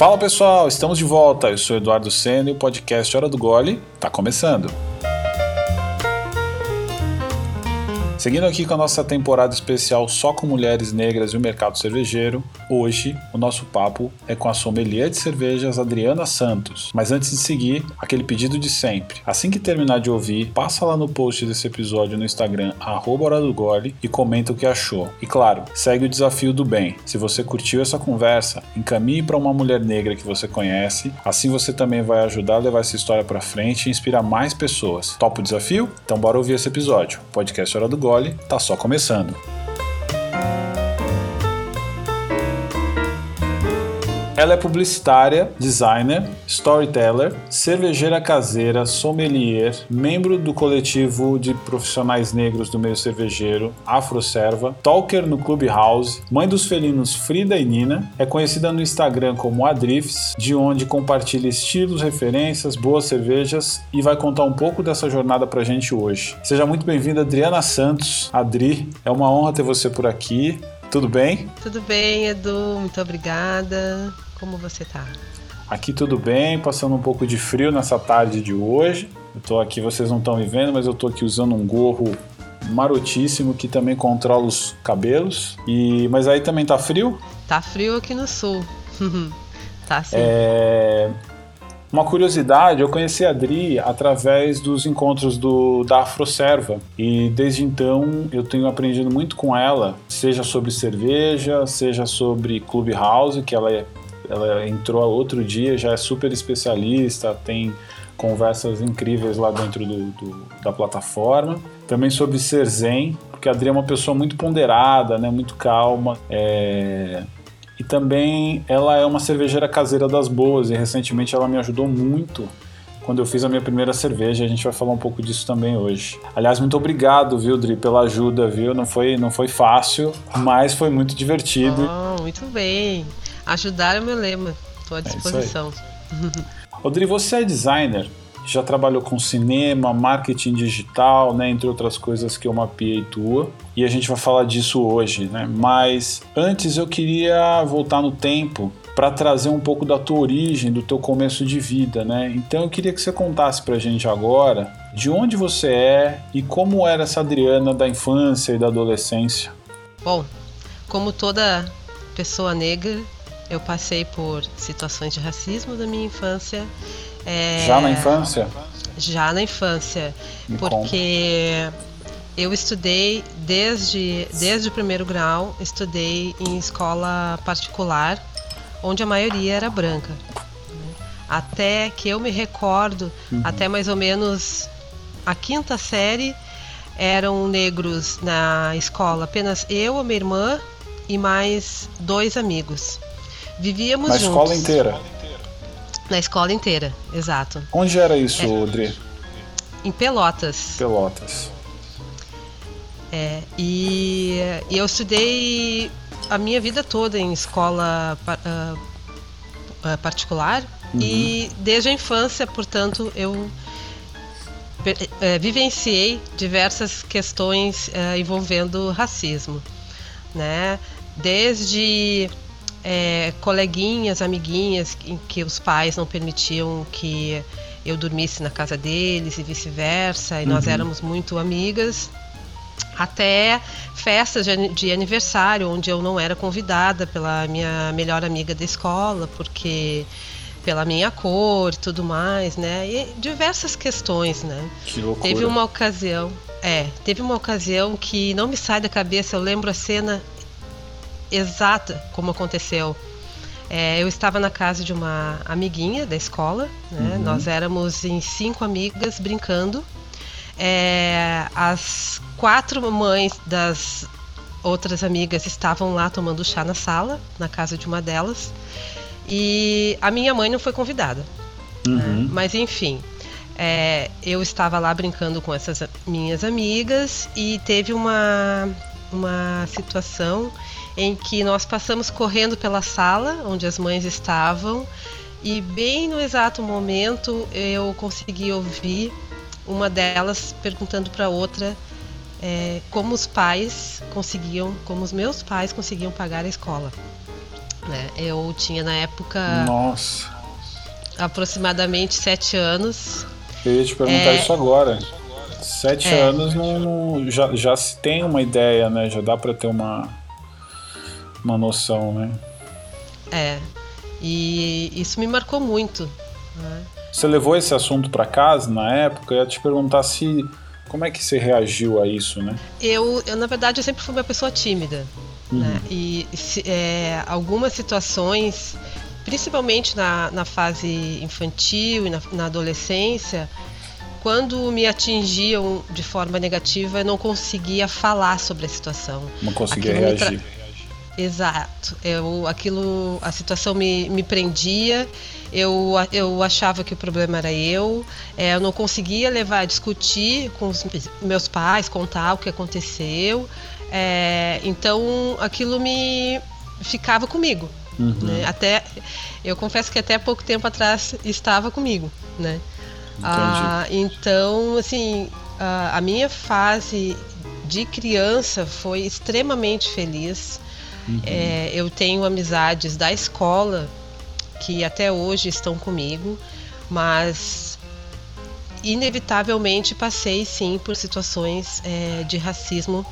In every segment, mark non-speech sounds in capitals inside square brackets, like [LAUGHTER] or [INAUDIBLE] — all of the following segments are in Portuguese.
Fala pessoal, estamos de volta. Eu sou Eduardo Senna e o podcast Hora do Gole está começando. Seguindo aqui com a nossa temporada especial só com mulheres negras e o mercado cervejeiro, hoje o nosso papo é com a sommelier de cervejas Adriana Santos. Mas antes de seguir, aquele pedido de sempre. Assim que terminar de ouvir, passa lá no post desse episódio no Instagram, arroba do Gole, e comenta o que achou. E claro, segue o desafio do bem. Se você curtiu essa conversa, encaminhe para uma mulher negra que você conhece, assim você também vai ajudar a levar essa história para frente e inspirar mais pessoas. Topa o desafio? Então bora ouvir esse episódio. Podcast Hora do Gole Gole está só começando. Ela é publicitária, designer, storyteller, cervejeira caseira, sommelier, membro do coletivo de profissionais negros do meio cervejeiro Afroserva, talker no Clubhouse, mãe dos felinos Frida e Nina, é conhecida no Instagram como Adrifs, de onde compartilha estilos, referências, boas cervejas e vai contar um pouco dessa jornada pra gente hoje. Seja muito bem-vinda, Adriana Santos. Adri, é uma honra ter você por aqui. Tudo bem? Tudo bem, Edu. Muito obrigada. Como você tá? Aqui tudo bem, passando um pouco de frio nessa tarde de hoje. Eu tô aqui, vocês não estão me vendo, mas eu tô aqui usando um gorro marotíssimo que também controla os cabelos. E mas aí também tá frio? Tá frio aqui no sul. [LAUGHS] tá sim. É... Uma curiosidade, eu conheci a Adri através dos encontros do, da Afroserva e desde então eu tenho aprendido muito com ela, seja sobre cerveja, seja sobre Clubhouse, que ela é ela entrou outro dia, já é super especialista, tem conversas incríveis lá dentro do, do, da plataforma. Também sobre ser zen, porque a Adri é uma pessoa muito ponderada, né, muito calma. É... E também ela é uma cervejeira caseira das boas e recentemente ela me ajudou muito quando eu fiz a minha primeira cerveja. A gente vai falar um pouco disso também hoje. Aliás, muito obrigado, viu, Dri, pela ajuda, viu? Não foi, não foi fácil, mas foi muito divertido. Oh, muito bem. Ajudar é o meu lema. Estou à é disposição. É [LAUGHS] Rodrigo, você é designer, já trabalhou com cinema, marketing digital, né, entre outras coisas que eu mapeei tua, e a gente vai falar disso hoje, né? Mas antes eu queria voltar no tempo para trazer um pouco da tua origem, do teu começo de vida, né? Então eu queria que você contasse pra gente agora de onde você é e como era essa Adriana da infância e da adolescência. Bom, como toda pessoa negra, eu passei por situações de racismo da minha infância. É, já na infância? Já na infância. Me porque conta. eu estudei desde, desde o primeiro grau, estudei em escola particular, onde a maioria era branca. Até que eu me recordo, uhum. até mais ou menos a quinta série, eram negros na escola, apenas eu, a minha irmã e mais dois amigos. Vivíamos Na juntos. escola inteira? Na escola inteira, exato. Onde era isso, é, Dri? Em Pelotas. Pelotas. É, e, e, eu estudei a minha vida toda em escola uh, particular uhum. e desde a infância, portanto, eu uh, vivenciei diversas questões envolvendo racismo, né? Desde é, coleguinhas, amiguinhas em que os pais não permitiam que eu dormisse na casa deles e vice-versa, e uhum. nós éramos muito amigas. Até festas de, de aniversário, onde eu não era convidada pela minha melhor amiga da escola, porque pela minha cor e tudo mais, né? E diversas questões, né? Que loucura. Teve uma ocasião, é, teve uma ocasião que não me sai da cabeça, eu lembro a cena exata como aconteceu. É, eu estava na casa de uma amiguinha da escola, né? uhum. nós éramos em cinco amigas brincando. É, as quatro mães das outras amigas estavam lá tomando chá na sala, na casa de uma delas, e a minha mãe não foi convidada. Né? Uhum. Né? Mas enfim, é, eu estava lá brincando com essas minhas amigas e teve uma, uma situação em que nós passamos correndo pela sala onde as mães estavam e bem no exato momento eu consegui ouvir uma delas perguntando para outra é, como os pais conseguiam, como os meus pais conseguiam pagar a escola. Né? Eu tinha na época. Nossa. Aproximadamente sete anos. Eu ia te perguntar é... isso agora. Sete é. anos não, não, já, já se tem uma ideia, né? Já dá para ter uma, uma noção, né? É. E isso me marcou muito. Né? Você levou esse assunto para casa na época? Eu ia te perguntar se como é que você reagiu a isso, né? Eu, eu na verdade, eu sempre fui uma pessoa tímida. Uhum. Né? E se, é, algumas situações, principalmente na, na fase infantil e na, na adolescência, quando me atingiam de forma negativa, eu não conseguia falar sobre a situação. Não conseguia aquilo reagir. Tra... Exato. Eu, aquilo, a situação me, me prendia. Eu, eu achava que o problema era eu. É, eu não conseguia levar a discutir com os meus pais, contar o que aconteceu. É, então aquilo me ficava comigo. Uhum. Né? Até eu confesso que até pouco tempo atrás estava comigo, né? Ah, então, assim, a, a minha fase de criança foi extremamente feliz. Uhum. É, eu tenho amizades da escola que até hoje estão comigo, mas inevitavelmente passei sim por situações é, de racismo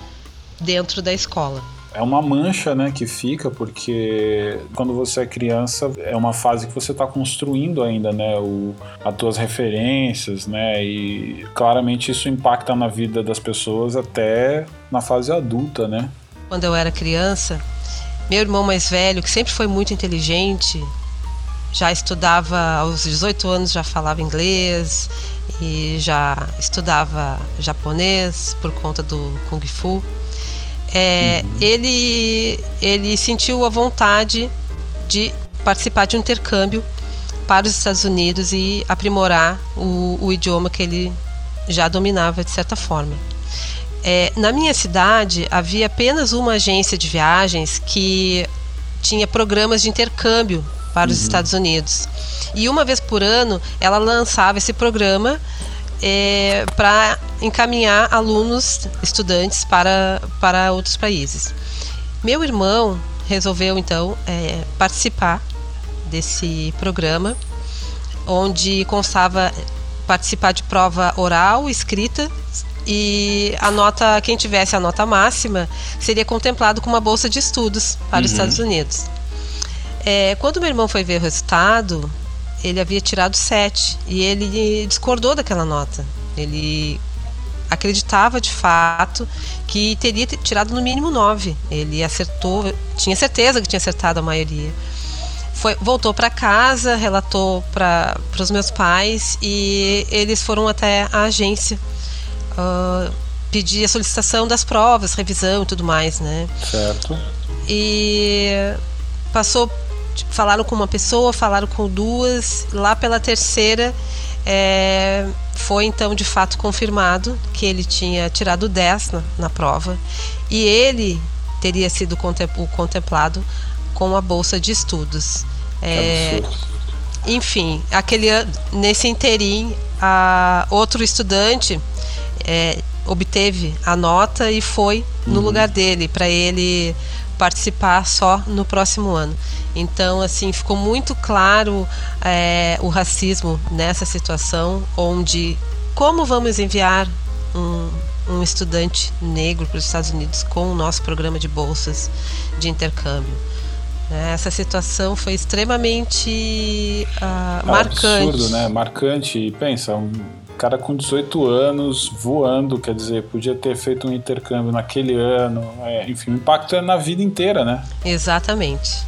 dentro da escola. É uma mancha, né, que fica porque quando você é criança é uma fase que você está construindo ainda, né, o, as tuas referências, né, e claramente isso impacta na vida das pessoas até na fase adulta, né. Quando eu era criança, meu irmão mais velho, que sempre foi muito inteligente, já estudava aos 18 anos, já falava inglês e já estudava japonês por conta do Kung Fu é, uhum. ele, ele sentiu a vontade de participar de um intercâmbio para os Estados Unidos e aprimorar o, o idioma que ele já dominava de certa forma. É, na minha cidade havia apenas uma agência de viagens que tinha programas de intercâmbio para os uhum. Estados Unidos. E uma vez por ano ela lançava esse programa é, para encaminhar alunos, estudantes para, para outros países. Meu irmão resolveu então é, participar desse programa, onde constava participar de prova oral, escrita e a nota, quem tivesse a nota máxima seria contemplado com uma bolsa de estudos para uhum. os Estados Unidos. É, quando meu irmão foi ver o resultado, ele havia tirado 7 e ele discordou daquela nota. Ele acreditava de fato que teria tirado no mínimo 9. Ele acertou, tinha certeza que tinha acertado a maioria. Foi, voltou para casa, relatou para os meus pais e eles foram até a agência uh, pedir a solicitação das provas, revisão e tudo mais, né? Certo. E passou falaram com uma pessoa, falaram com duas, lá pela terceira é, foi então de fato confirmado que ele tinha tirado 10 na, na prova e ele teria sido contemplado com a bolsa de estudos. É, enfim, aquele nesse interim, a, outro estudante é, obteve a nota e foi no uhum. lugar dele para ele participar só no próximo ano. Então, assim, ficou muito claro é, o racismo nessa situação, onde como vamos enviar um, um estudante negro para os Estados Unidos com o nosso programa de bolsas de intercâmbio. Né? Essa situação foi extremamente uh, marcante. Absurdo, né? Marcante. E pensa, um cara com 18 anos voando, quer dizer, podia ter feito um intercâmbio naquele ano. É, enfim, o impacto é na vida inteira, né? Exatamente.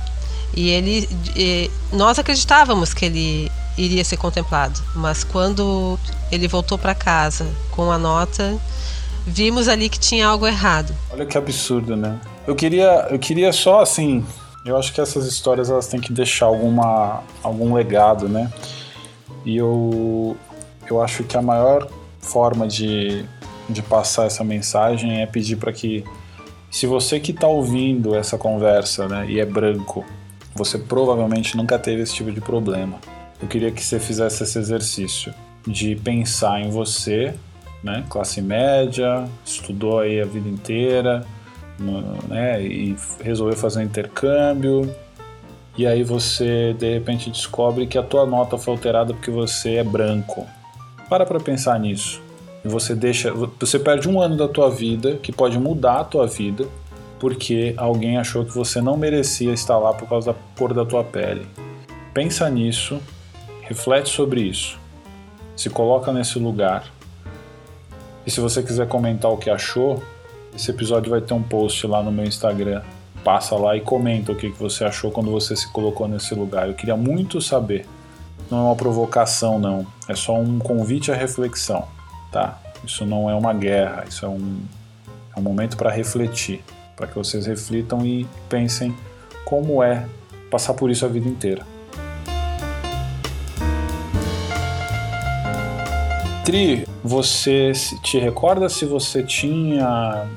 E ele, e nós acreditávamos que ele iria ser contemplado, mas quando ele voltou para casa com a nota, vimos ali que tinha algo errado. Olha que absurdo, né? Eu queria, eu queria só assim, eu acho que essas histórias elas têm que deixar alguma, algum legado, né? E eu, eu acho que a maior forma de, de passar essa mensagem é pedir para que, se você que está ouvindo essa conversa, né, e é branco, você provavelmente nunca teve esse tipo de problema. Eu queria que você fizesse esse exercício de pensar em você, né, classe média, estudou aí a vida inteira, né, e resolveu fazer um intercâmbio, e aí você de repente descobre que a tua nota foi alterada porque você é branco. Para para pensar nisso. Você deixa, você perde um ano da tua vida que pode mudar a tua vida porque alguém achou que você não merecia estar lá por causa da cor da tua pele. Pensa nisso, reflete sobre isso, se coloca nesse lugar. E se você quiser comentar o que achou, esse episódio vai ter um post lá no meu Instagram. Passa lá e comenta o que você achou quando você se colocou nesse lugar. Eu queria muito saber. Não é uma provocação, não. É só um convite à reflexão, tá? Isso não é uma guerra, isso é um, é um momento para refletir para que vocês reflitam e pensem como é passar por isso a vida inteira. Tri, você te recorda se você tinha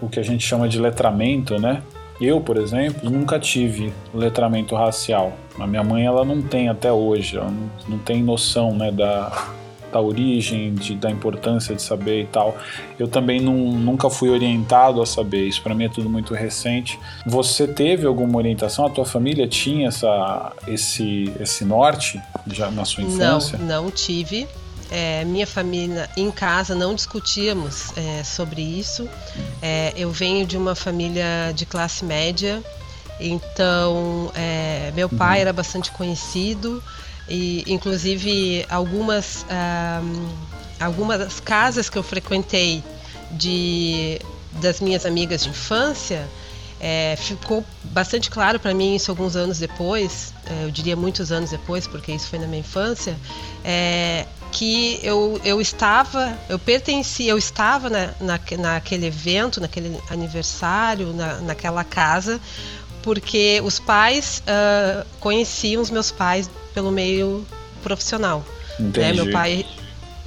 o que a gente chama de letramento, né? Eu, por exemplo, nunca tive letramento racial. A minha mãe ela não tem até hoje, ela não, não tem noção né, da, da origem, de, da importância de saber e tal. Eu também não, nunca fui orientado a saber, isso para mim é tudo muito recente. Você teve alguma orientação? A tua família tinha essa, esse, esse norte já na sua infância? Não, não tive. É, minha família em casa não discutíamos é, sobre isso. É, eu venho de uma família de classe média, então é, meu pai uhum. era bastante conhecido. E, inclusive, algumas, um, algumas casas que eu frequentei de, das minhas amigas de infância, é, ficou bastante claro para mim isso alguns anos depois, é, eu diria muitos anos depois, porque isso foi na minha infância, é, que eu, eu estava, eu pertencia, eu estava na, na, naquele evento, naquele aniversário, na, naquela casa, porque os pais uh, conheciam os meus pais pelo meio profissional. Né? Meu pai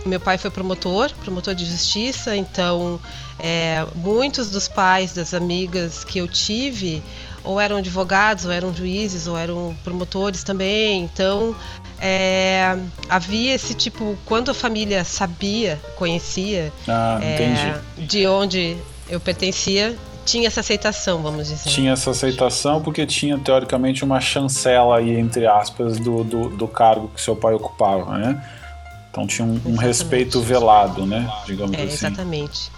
meu pai foi promotor, promotor de justiça, então é, muitos dos pais das amigas que eu tive ou eram advogados, ou eram juízes, ou eram promotores também. Então é, havia esse tipo, quando a família sabia, conhecia ah, é, de onde eu pertencia, tinha essa aceitação, vamos dizer. Tinha essa aceitação porque tinha, teoricamente, uma chancela aí, entre aspas, do, do, do cargo que seu pai ocupava, né? Então tinha um, um respeito velado, né? Digamos é, assim. Exatamente.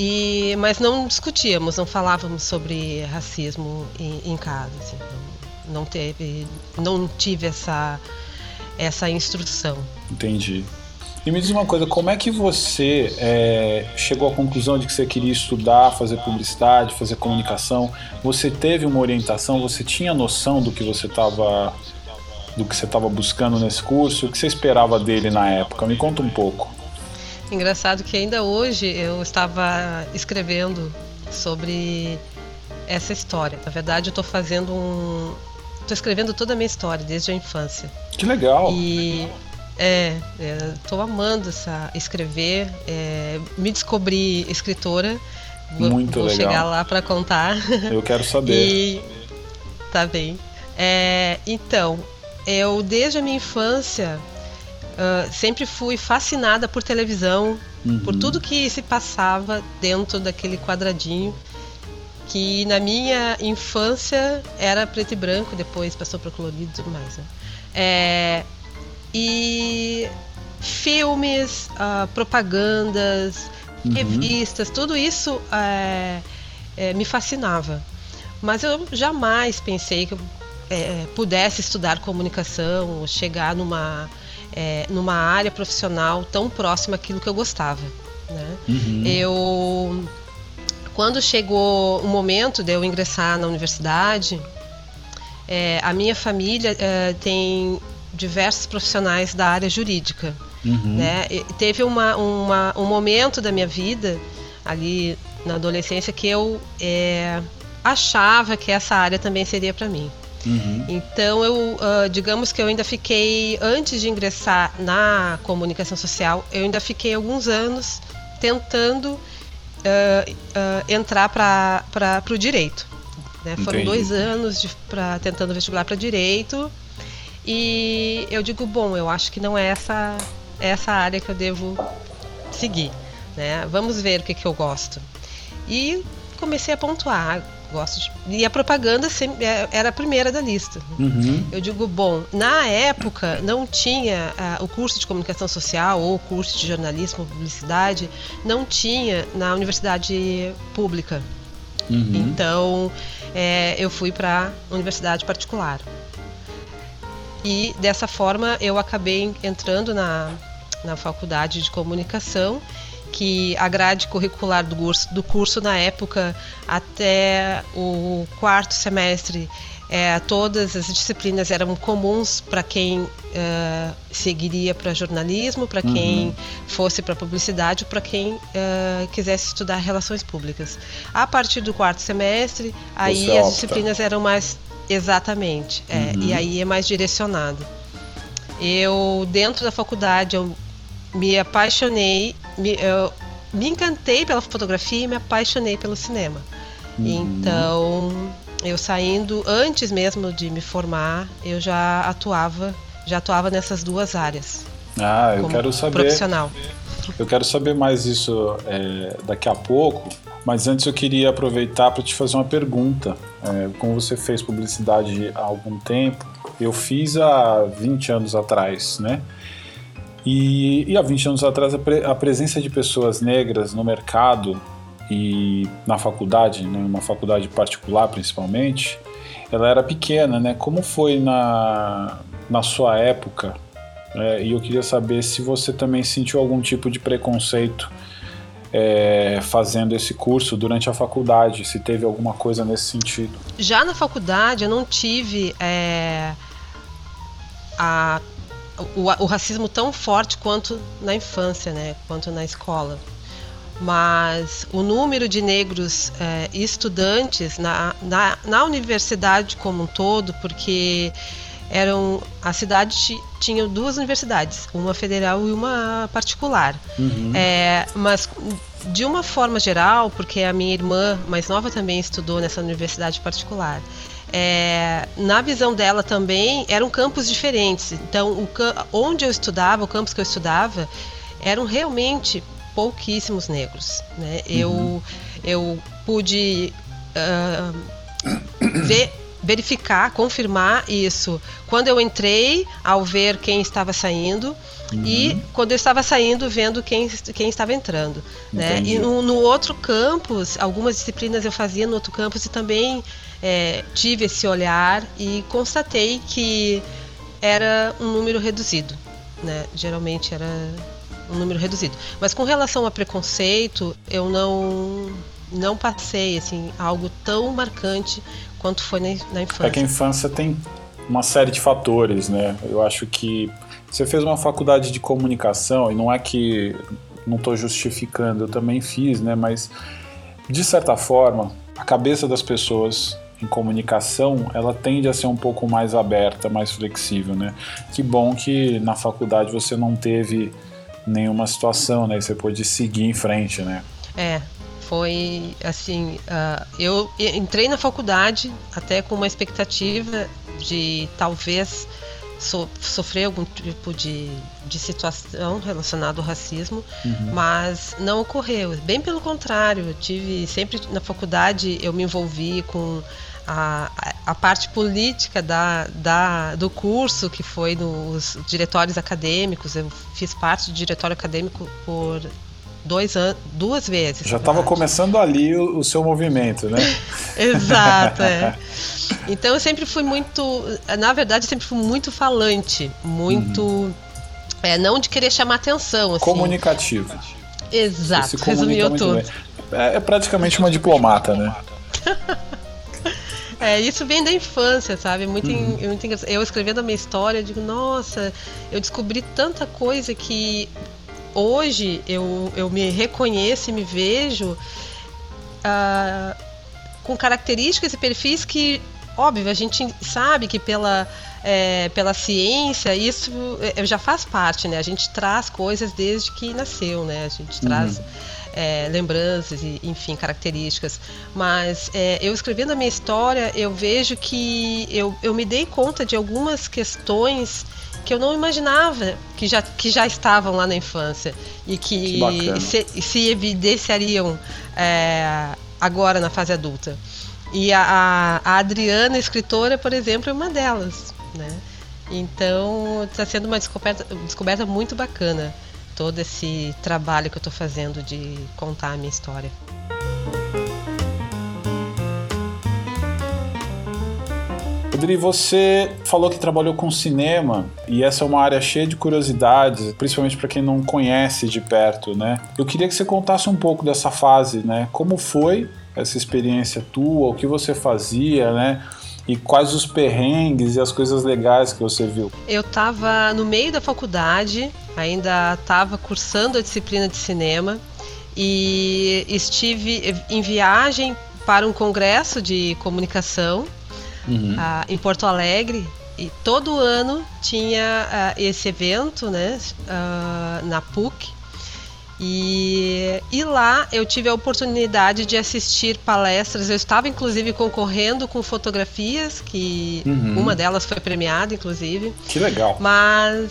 E, mas não discutíamos, não falávamos sobre racismo em, em casa. Assim, não, não, teve, não tive essa, essa instrução. Entendi. E me diz uma coisa, como é que você é, chegou à conclusão de que você queria estudar, fazer publicidade, fazer comunicação? Você teve uma orientação? Você tinha noção do que você estava do que você estava buscando nesse curso? O que você esperava dele na época? Me conta um pouco. Engraçado que ainda hoje eu estava escrevendo sobre essa história. Na verdade, eu estou fazendo um, estou escrevendo toda a minha história desde a infância. Que legal. E é, estou é, amando essa, escrever, é, me descobri escritora. Vou, Muito vou legal. chegar lá para contar. [LAUGHS] Eu quero saber. e, tá bem. É, então, eu desde a minha infância uh, sempre fui fascinada por televisão, uhum. por tudo que se passava dentro daquele quadradinho que na minha infância era preto e branco, depois passou para colorido e tudo mais. Né? É, e filmes, uh, propagandas, uhum. revistas, tudo isso é, é, me fascinava. Mas eu jamais pensei que eu é, pudesse estudar comunicação ou chegar numa, é, numa área profissional tão próxima àquilo que eu gostava. Né? Uhum. Eu, quando chegou o momento de eu ingressar na universidade, é, a minha família é, tem diversos profissionais da área jurídica. Uhum. Né? E teve uma, uma, um momento da minha vida, ali na adolescência, que eu é, achava que essa área também seria para mim. Uhum. Então eu, uh, digamos que eu ainda fiquei antes de ingressar na comunicação social, eu ainda fiquei alguns anos tentando uh, uh, entrar para o direito. Né? Foram dois anos de, pra, tentando vestibular para direito e eu digo, bom, eu acho que não é essa, essa área que eu devo seguir. Né? Vamos ver o que, que eu gosto. E comecei a pontuar Gosto de... E a propaganda sempre é, era a primeira da lista. Uhum. Eu digo, bom, na época não tinha uh, o curso de comunicação social ou o curso de jornalismo, publicidade, não tinha na universidade pública. Uhum. Então, é, eu fui para universidade particular. E dessa forma eu acabei entrando na, na faculdade de comunicação que a grade curricular do curso, do curso na época até o quarto semestre é, todas as disciplinas eram comuns para quem uh, seguiria para jornalismo, para quem uhum. fosse para publicidade, para quem uh, quisesse estudar relações públicas. A partir do quarto semestre, aí as disciplinas eram mais exatamente, é, uhum. e aí é mais direcionado. Eu dentro da faculdade eu me apaixonei, me, eu me encantei pela fotografia e me apaixonei pelo cinema. Uhum. Então, eu saindo antes mesmo de me formar, eu já atuava, já atuava nessas duas áreas. Ah, eu quero saber. Profissional. Eu quero saber mais isso é, daqui a pouco, mas antes eu queria aproveitar para te fazer uma pergunta. É, como você fez publicidade há algum tempo, eu fiz há 20 anos atrás, né? E, e há 20 anos atrás, a, pre, a, presença de pessoas negras no mercado e na faculdade, né, numa faculdade particular principalmente, ela era pequena, né? Como foi na, na sua época? É, e eu queria saber se você também sentiu algum tipo de preconceito é, fazendo esse curso durante a faculdade, se teve alguma coisa nesse sentido. Já na faculdade eu não tive é, a o, o, racismo tão forte quanto na infância, né? Quanto na escola. Mas o número de negros é, estudantes na, na, na, universidade como um todo, porque eram a cidade tinha duas universidades, uma federal e uma particular. Uhum. É, mas de uma forma geral, porque a minha irmã mais nova também estudou nessa universidade particular é, na visão dela também eram campos diferentes. Então, o, onde eu estudava, o campus que eu estudava, eram realmente pouquíssimos negros. Né? Uhum. Eu, eu pude uh, ver, verificar, confirmar isso quando eu entrei, ao ver quem estava saindo. Uhum. E quando eu estava saindo, vendo quem, quem estava entrando. Né? E no, no outro campus, algumas disciplinas eu fazia no outro campus e também é, tive esse olhar e constatei que era um número reduzido, né? Geralmente era um número reduzido. Mas com relação a preconceito, eu não não passei assim algo tão marcante quanto foi na, na infância. É que a infância tem uma série de fatores, né? Eu acho que você fez uma faculdade de comunicação e não é que não estou justificando, eu também fiz, né? Mas de certa forma, a cabeça das pessoas em comunicação, ela tende a ser um pouco mais aberta, mais flexível, né? Que bom que na faculdade você não teve nenhuma situação, né? Você pôde seguir em frente, né? É, foi assim, uh, eu entrei na faculdade até com uma expectativa de talvez so, sofrer algum tipo de, de situação relacionada ao racismo, uhum. mas não ocorreu. Bem pelo contrário, eu tive sempre na faculdade eu me envolvi com a, a parte política da, da, do curso, que foi nos diretórios acadêmicos. Eu fiz parte do diretório acadêmico por dois anos, duas vezes. Já estava começando ali o, o, seu movimento, né? [LAUGHS] Exato, é. [LAUGHS] Então eu sempre fui muito, na verdade, sempre fui muito falante, muito, uhum. é, não de querer chamar atenção, assim. Comunicativo. Exato, resumiu tudo. É, é praticamente uma diplomata, né? [LAUGHS] É, isso vem da infância, sabe? Muito, uhum. muito engraçado. Eu escrevendo a minha história, eu digo, nossa, eu descobri tanta coisa que hoje eu, eu me reconheço e me vejo uh, com características e perfis que, óbvio, a gente sabe que pela, é, pela ciência isso é, já faz parte, né? A gente traz coisas desde que nasceu, né? A gente traz. Uhum é, lembranças e, enfim, características. Mas é, eu escrevendo a minha história, eu vejo que eu, eu me dei conta de algumas questões que eu não imaginava que já, que já estavam lá na infância e que, que se, se, evidenciariam é, agora na fase adulta. E a, a, Adriana, escritora, por exemplo, é uma delas, né? Então está sendo uma descoberta, descoberta muito bacana todo esse trabalho que eu estou fazendo de contar a minha história. Adri, você falou que trabalhou com cinema e essa é uma área cheia de curiosidades, principalmente para quem não conhece de perto, né? Eu queria que você contasse um pouco dessa fase, né? Como foi essa experiência tua, o que você fazia, né? E quais os perrengues e as coisas legais que você viu? Eu estava no meio da faculdade, ainda estava cursando a disciplina de cinema e estive em viagem para um congresso de comunicação uhum. uh, em Porto Alegre. E todo ano tinha uh, esse evento né, uh, na PUC. E, e lá eu tive a oportunidade de assistir palestras. Eu estava inclusive concorrendo com fotografias, que uhum. uma delas foi premiada, inclusive. Que legal. Mas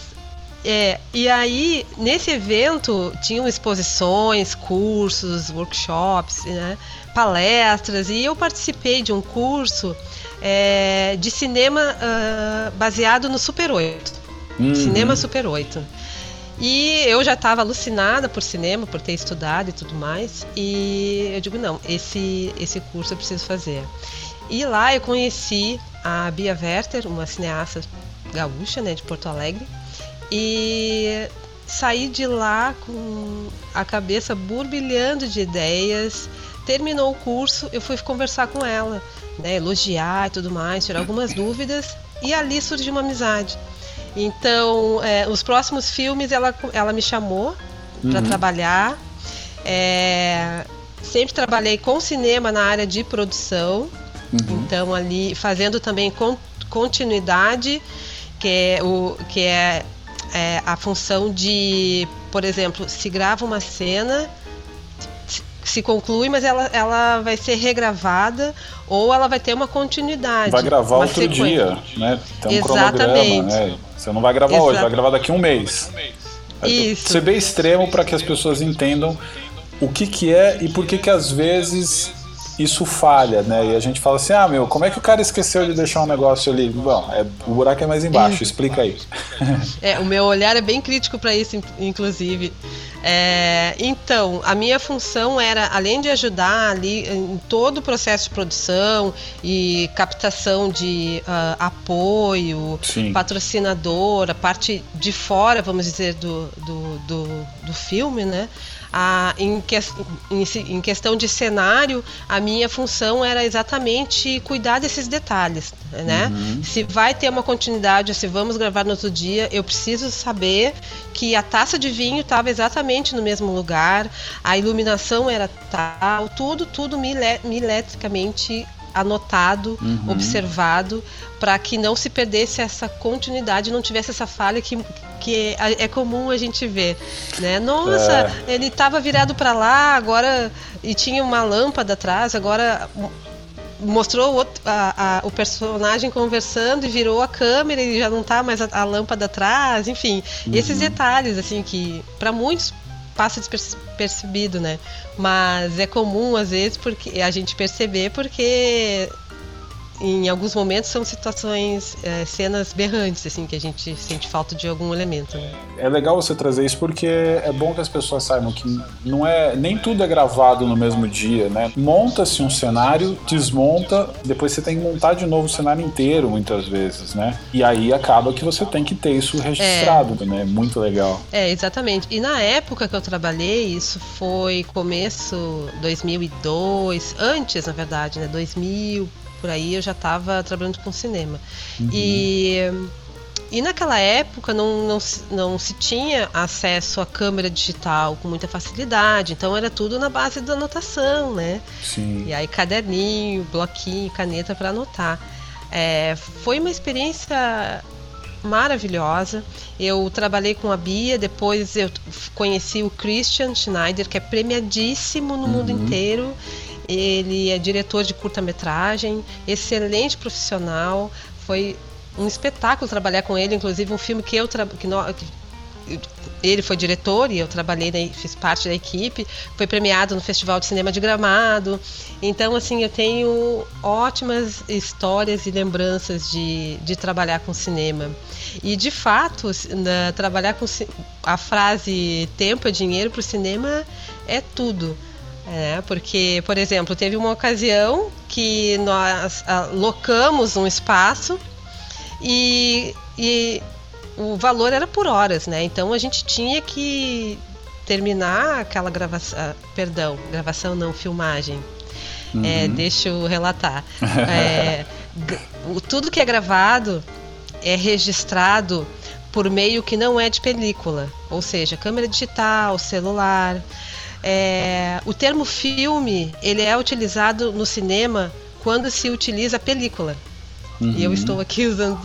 é, e aí, nesse evento, tinham exposições, cursos, workshops, né, palestras, e eu participei de um curso é, de cinema uh, baseado no Super 8. Uhum. Cinema Super 8. E eu já estava alucinada por cinema, por ter estudado e tudo mais. E eu digo, não, esse, esse curso eu preciso fazer. E lá eu conheci a Bia Werther, uma cineasta gaúcha, né, de Porto Alegre. E saí de lá com a cabeça burbilhando de ideias. Terminou o curso, eu fui conversar com ela né, elogiar e tudo mais, tirar algumas dúvidas, e ali surgiu uma amizade. Então, é, os próximos filmes ela, ela me chamou uhum. para trabalhar. É, sempre trabalhei com cinema na área de produção, uhum. então ali fazendo também con continuidade, que é, o, que é, é a função de, por exemplo, se grava uma cena se conclui, mas ela, ela vai ser regravada ou ela vai ter uma continuidade. Vai gravar outro sequência. dia, né? Tem um Exatamente. né? Você não vai gravar Exato. hoje, vai gravar daqui a um mês. Isso. Ser bem extremo para que as pessoas entendam o que, que é e por que, que às vezes isso falha, né? E a gente fala assim, ah, meu, como é que o cara esqueceu de deixar um negócio ali? Bom, é, o buraco é mais embaixo, explica aí. [LAUGHS] É, o meu olhar é bem crítico para isso, inclusive. É, então, a minha função era, além de ajudar ali em todo o processo de produção e captação de uh, apoio, Sim. patrocinador, a parte de fora, vamos dizer, do, do, do, do filme, né? A, em, que, em, em, questão de cenário, a minha função era exatamente cuidar desses detalhes, né? Uhum. Se vai ter uma continuidade, se vamos gravar no outro dia, eu preciso saber que a taça de vinho estava exatamente no mesmo lugar, a iluminação era tal, tudo, tudo milimetricamente anotado, uhum. observado, para que não se perdesse essa continuidade, não tivesse essa falha que, que é, é comum a gente ver, né? Nossa, é. ele estava virado para lá, agora e tinha uma lâmpada atrás, agora mostrou o, outro, a, a, o personagem conversando e virou a câmera e já não está mais a, a, lâmpada atrás, enfim, uhum. esses detalhes assim que para muitos passa despercebido, né? Mas é comum às vezes porque a gente perceber porque em alguns momentos são situações, é, cenas berrantes, assim, que a gente sente falta de algum elemento. Né? É legal você trazer isso porque é bom que as pessoas saibam que não é nem tudo é gravado no mesmo dia, né? Monta-se um cenário, desmonta, depois você tem que montar de novo o cenário inteiro, muitas vezes, né? E aí acaba que você tem que ter isso registrado, é. né? Muito legal. É, exatamente. E na época que eu trabalhei, isso foi começo 2002, antes, na verdade, né? 2000 por aí eu já estava trabalhando com cinema. Uhum. E, e naquela época não, não, não se tinha acesso à câmera digital com muita facilidade, então era tudo na base da anotação, né? Sim. E aí caderninho, bloquinho, caneta para anotar. É, foi uma experiência maravilhosa. Eu trabalhei com a Bia, depois eu conheci o Christian Schneider, que é premiadíssimo no uhum. mundo inteiro. Ele é diretor de curta-metragem, excelente profissional. Foi um espetáculo trabalhar com ele, inclusive um filme que eu que, no, que ele foi diretor e eu trabalhei, né, fiz parte da equipe. Foi premiado no Festival de Cinema de Gramado. Então, assim, eu tenho ótimas histórias e lembranças de, de trabalhar com cinema. E, de fato, na, trabalhar com a frase tempo é dinheiro para o cinema é tudo. É, porque, por exemplo, teve uma ocasião que nós locamos um espaço e, e o valor era por horas, né? Então a gente tinha que terminar aquela gravação, ah, perdão, gravação não, filmagem. É, uhum. É, deixa eu relatar. [LAUGHS] é, tudo que é gravado é registrado por meio que não é de película, ou seja, câmera digital, celular. É, o termo filme ele é utilizado no cinema quando se utiliza película. Uhum. E eu uhum. estou aqui usando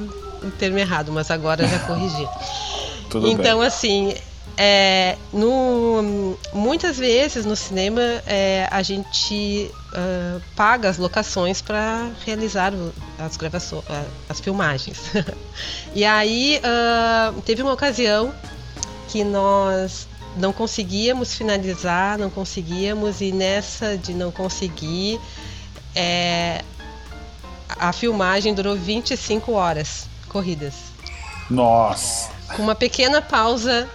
o termo errado, mas agora já corrigi. [LAUGHS] então, bem. assim, é, no, muitas vezes no cinema é, a gente uh, paga as locações para realizar as gravações, as filmagens. [LAUGHS] e aí uh, teve uma ocasião que nós não conseguíamos finalizar, não conseguíamos e nessa de não conseguir é, a filmagem durou 25 horas corridas. Nossa. Com uma pequena pausa,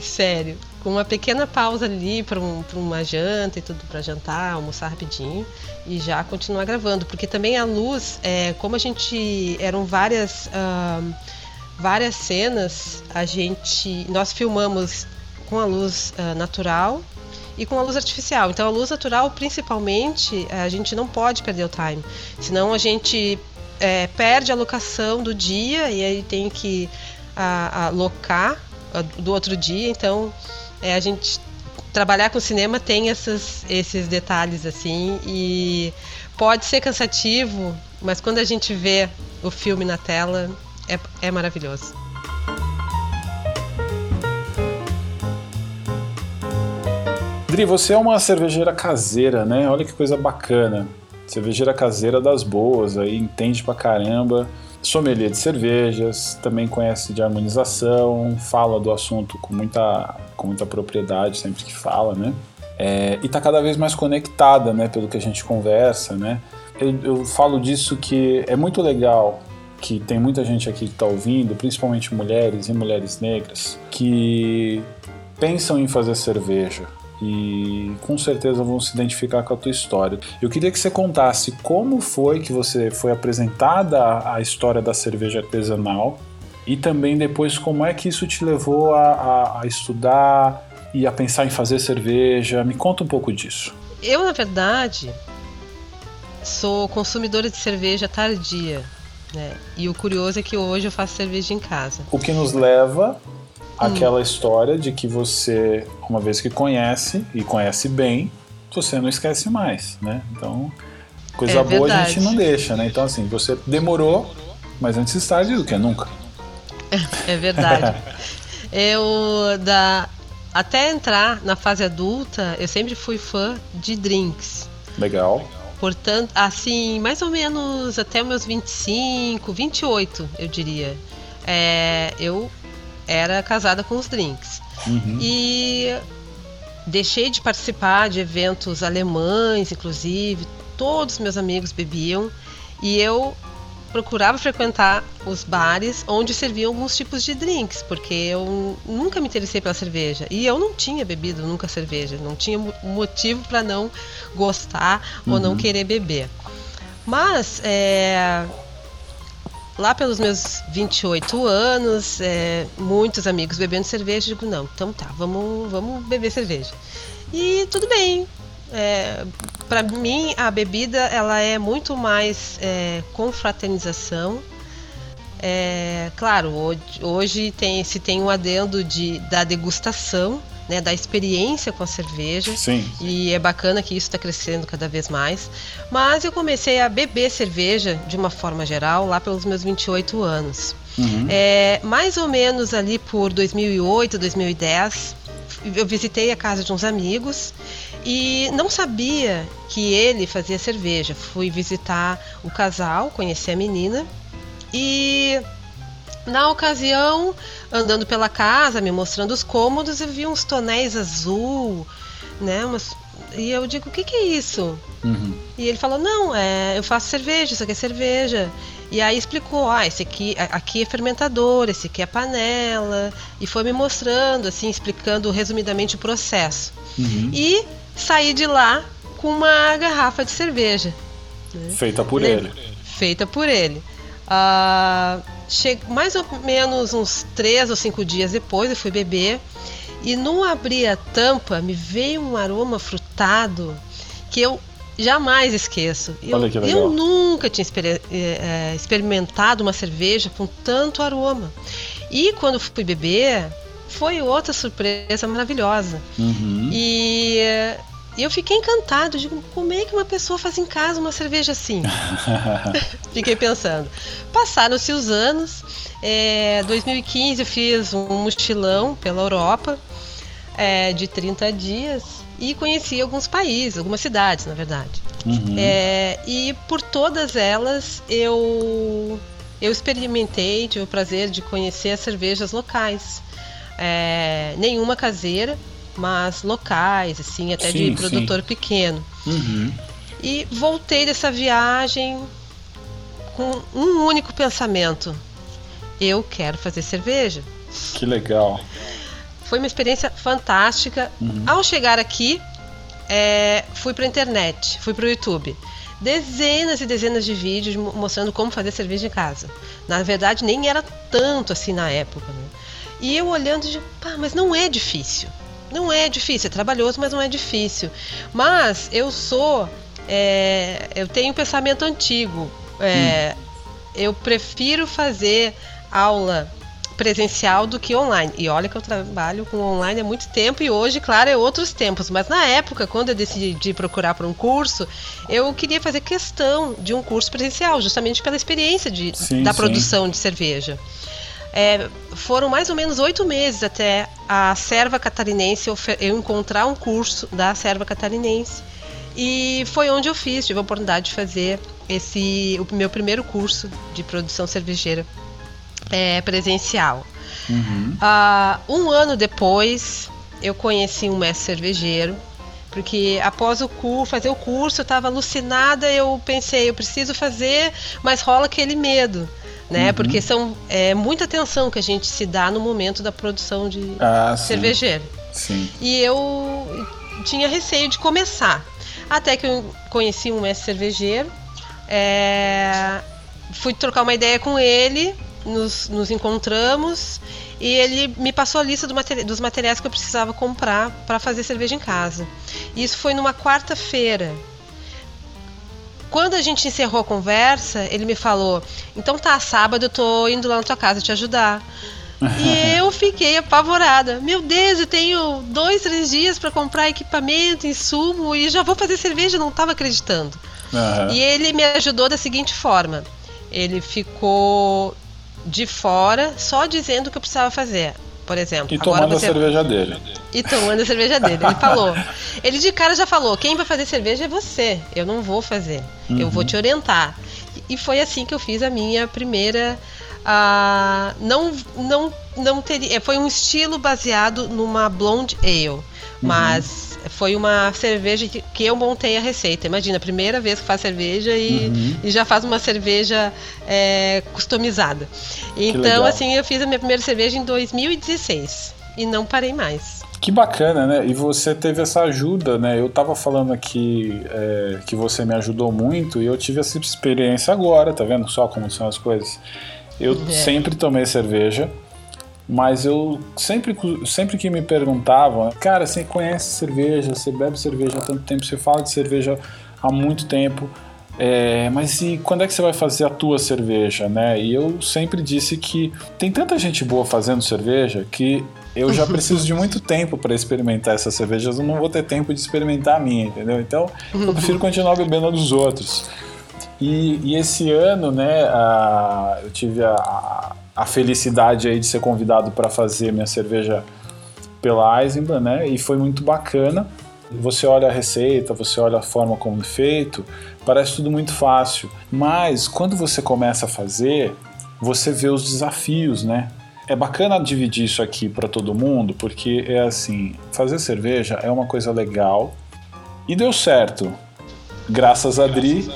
sério, com uma pequena pausa ali para um, uma janta e tudo para jantar, almoçar rapidinho e já continuar gravando, porque também a luz, é, como a gente eram várias uh, várias cenas, a gente nós filmamos com a luz uh, natural e com a luz artificial. Então a luz natural, principalmente, a gente não pode perder o time, senão a gente é, perde a locação do dia e aí tem que alocar do outro dia. Então, é, a gente trabalhar com cinema tem essas, esses detalhes assim e pode ser cansativo, mas quando a gente vê o filme na tela é, é maravilhoso. Dri, você é uma cervejeira caseira, né? Olha que coisa bacana. Cervejeira caseira das boas, aí entende pra caramba. Sommelier de cervejas, também conhece de harmonização, fala do assunto com muita, com muita propriedade sempre que fala, né? É, e tá cada vez mais conectada, né? Pelo que a gente conversa, né? Eu, eu falo disso que é muito legal que tem muita gente aqui que está ouvindo, principalmente mulheres e mulheres negras, que pensam em fazer cerveja, e com certeza vão se identificar com a tua história. Eu queria que você contasse como foi que você foi apresentada a história da cerveja artesanal e também depois como é que isso te levou a, a, a estudar e a pensar em fazer cerveja. Me conta um pouco disso. Eu, na verdade, sou consumidora de cerveja tardia. Né? E o curioso é que hoje eu faço cerveja em casa. O que nos leva aquela história de que você, uma vez que conhece e conhece bem, você não esquece mais, né? Então, coisa é boa verdade. a gente não deixa, né? Então, assim, você demorou, mas antes tarde do que nunca. É verdade. eu, da, até entrar na fase adulta, eu sempre fui fã de drinks. Legal. Portanto, assim, mais ou menos até meus 25, 28, eu diria. É, eu era casada com os drinks. Uhum. E deixei de participar de eventos alemães, inclusive, todos meus amigos bebiam e eu procurava frequentar os bares onde serviam alguns tipos de drinks, porque eu nunca me interessei pela cerveja e eu não tinha bebido nunca cerveja, não tinha motivo para não gostar uhum. ou não uhum. querer beber. Mas é, lá pelos meus 28 anos, é, muitos amigos bebendo cerveja, eu digo, não, então tá, vamos, vamos beber cerveja. E tudo bem. É, para mim, a bebida ela é muito mais é, confraternização. É, claro, hoje, hoje tem, se tem um adendo de, da degustação, né, da experiência com a cerveja. Sim. E é bacana que isso está crescendo cada vez mais. Mas eu comecei a beber cerveja de uma forma geral lá pelos meus 28 anos. Uhum. É, mais ou menos ali por 2008, 2010, eu visitei a casa de uns amigos e não sabia que ele fazia cerveja. Fui visitar o casal, conheci a menina e Na ocasião, andando pela casa, me mostrando os cômodos, eu vi uns tonéis azul, né? Umas... E eu digo, o que, que é isso? Uhum. E ele falou, não, é, eu faço cerveja, isso aqui é cerveja. E aí explicou, ah, esse aqui, aqui é fermentador, esse aqui é panela. E foi me mostrando, assim, explicando resumidamente o processo. Uhum. E saí de lá com uma garrafa de cerveja. Né? Feita por ele. Feita por ele. Uh, che... Mais ou menos uns três ou cinco dias depois eu fui beber. E no abrir a tampa me veio um aroma frutado que eu jamais esqueço. Eu, eu nunca tinha exper é, experimentado uma cerveja com tanto aroma. E quando fui beber, foi outra surpresa maravilhosa. Uhum. E eu fiquei encantado. Digo, como é que uma pessoa faz em casa uma cerveja assim? [LAUGHS] fiquei pensando. Passaram-se os anos. É, 2015 eu fiz um mochilão pela Europa é, de 30 dias e conheci alguns países, algumas cidades, na verdade. Uhum. É, e por todas elas eu eu experimentei, tive o prazer de conhecer as cervejas locais. É, nenhuma caseira, mas locais, assim, até sim, de produtor sim. pequeno. Uhum. E voltei dessa viagem com um único pensamento: eu quero fazer cerveja. Que legal. Foi uma experiência fantástica. Uhum. Ao chegar aqui, é, fui para a internet, fui para o YouTube. Dezenas e dezenas de vídeos mostrando como fazer cerveja em casa. Na verdade, nem era tanto assim na época. Né? E eu olhando digo, pá, mas não é difícil. Não é difícil, é trabalhoso, mas não é difícil. Mas eu sou. É, eu tenho um pensamento antigo. É, hum. Eu prefiro fazer aula presencial do que online. E olha que eu trabalho com online há muito tempo e hoje, claro, é outros tempos. Mas na época, quando eu decidi procurar por um curso, eu queria fazer questão de um curso presencial, justamente pela experiência de, sim, da sim. produção de cerveja. É, foram mais ou menos oito meses até a serva catarinense eu encontrar um curso da serva catarinense e foi onde eu fiz, tive a oportunidade de fazer esse o meu primeiro curso de produção cervejeira é, presencial. Uhum. Uh, um ano depois, eu conheci um mestre cervejeiro, porque após o curso, fazer o curso, eu estava alucinada, eu pensei, eu preciso fazer, mas rola aquele medo. Né? Uhum. Porque são é, muita atenção que a gente se dá no momento da produção de ah, cervejeiro. Sim. E eu tinha receio de começar. Até que eu conheci um mestre cervejeiro, é, fui trocar uma ideia com ele nos, nos encontramos e ele me passou a lista do materi dos materiais que eu precisava comprar para fazer cerveja em casa. E isso foi numa quarta-feira. Quando a gente encerrou a conversa, ele me falou: Então tá, sábado eu tô indo lá na tua casa te ajudar. e [LAUGHS] eu fiquei apavorada. Meu Deus, eu tenho dois, três dias para comprar equipamento, insumo e já vou fazer cerveja. Não estava acreditando. Uhum. E ele me ajudou da seguinte forma: ele ficou de fora só dizendo o que eu precisava fazer. Por exemplo. E tomando você... a cerveja dele. E tomando a cerveja dele. Ele falou. [LAUGHS] Ele de cara já falou: quem vai fazer cerveja é você. Eu não vou fazer. Uhum. Eu vou te orientar. E foi assim que eu fiz a minha primeira. Uh, não, não, não teria. Foi um estilo baseado numa blonde ale. Uhum. Mas foi uma cerveja que, que, eu montei a receita. Imagina, a primeira vez que faz cerveja e, uhum. e já faz uma cerveja é, customizada. Então, assim, eu fiz a minha primeira cerveja em 2016 e não parei mais. Que bacana, né? E você teve essa ajuda, né? Eu tava falando aqui é, que você me ajudou muito e eu tive essa experiência agora, tá vendo só como são as coisas? Eu é. sempre tomei cerveja, mas eu sempre, sempre que me perguntavam, cara, você conhece cerveja, você bebe cerveja há tanto tempo, você fala de cerveja há muito tempo, é, mas e quando é que você vai fazer a tua cerveja, né? E eu sempre disse que tem tanta gente boa fazendo cerveja que eu já [LAUGHS] preciso de muito tempo para experimentar essas cervejas, eu não vou ter tempo de experimentar a minha, entendeu? Então eu prefiro continuar bebendo a dos outros. E, e esse ano, né, a, eu tive a, a a felicidade aí de ser convidado para fazer minha cerveja pela Eisenbahn, né? E foi muito bacana. Você olha a receita, você olha a forma como é feito, parece tudo muito fácil. Mas quando você começa a fazer, você vê os desafios, né? É bacana dividir isso aqui para todo mundo, porque é assim, fazer cerveja é uma coisa legal e deu certo. Graças a Dri,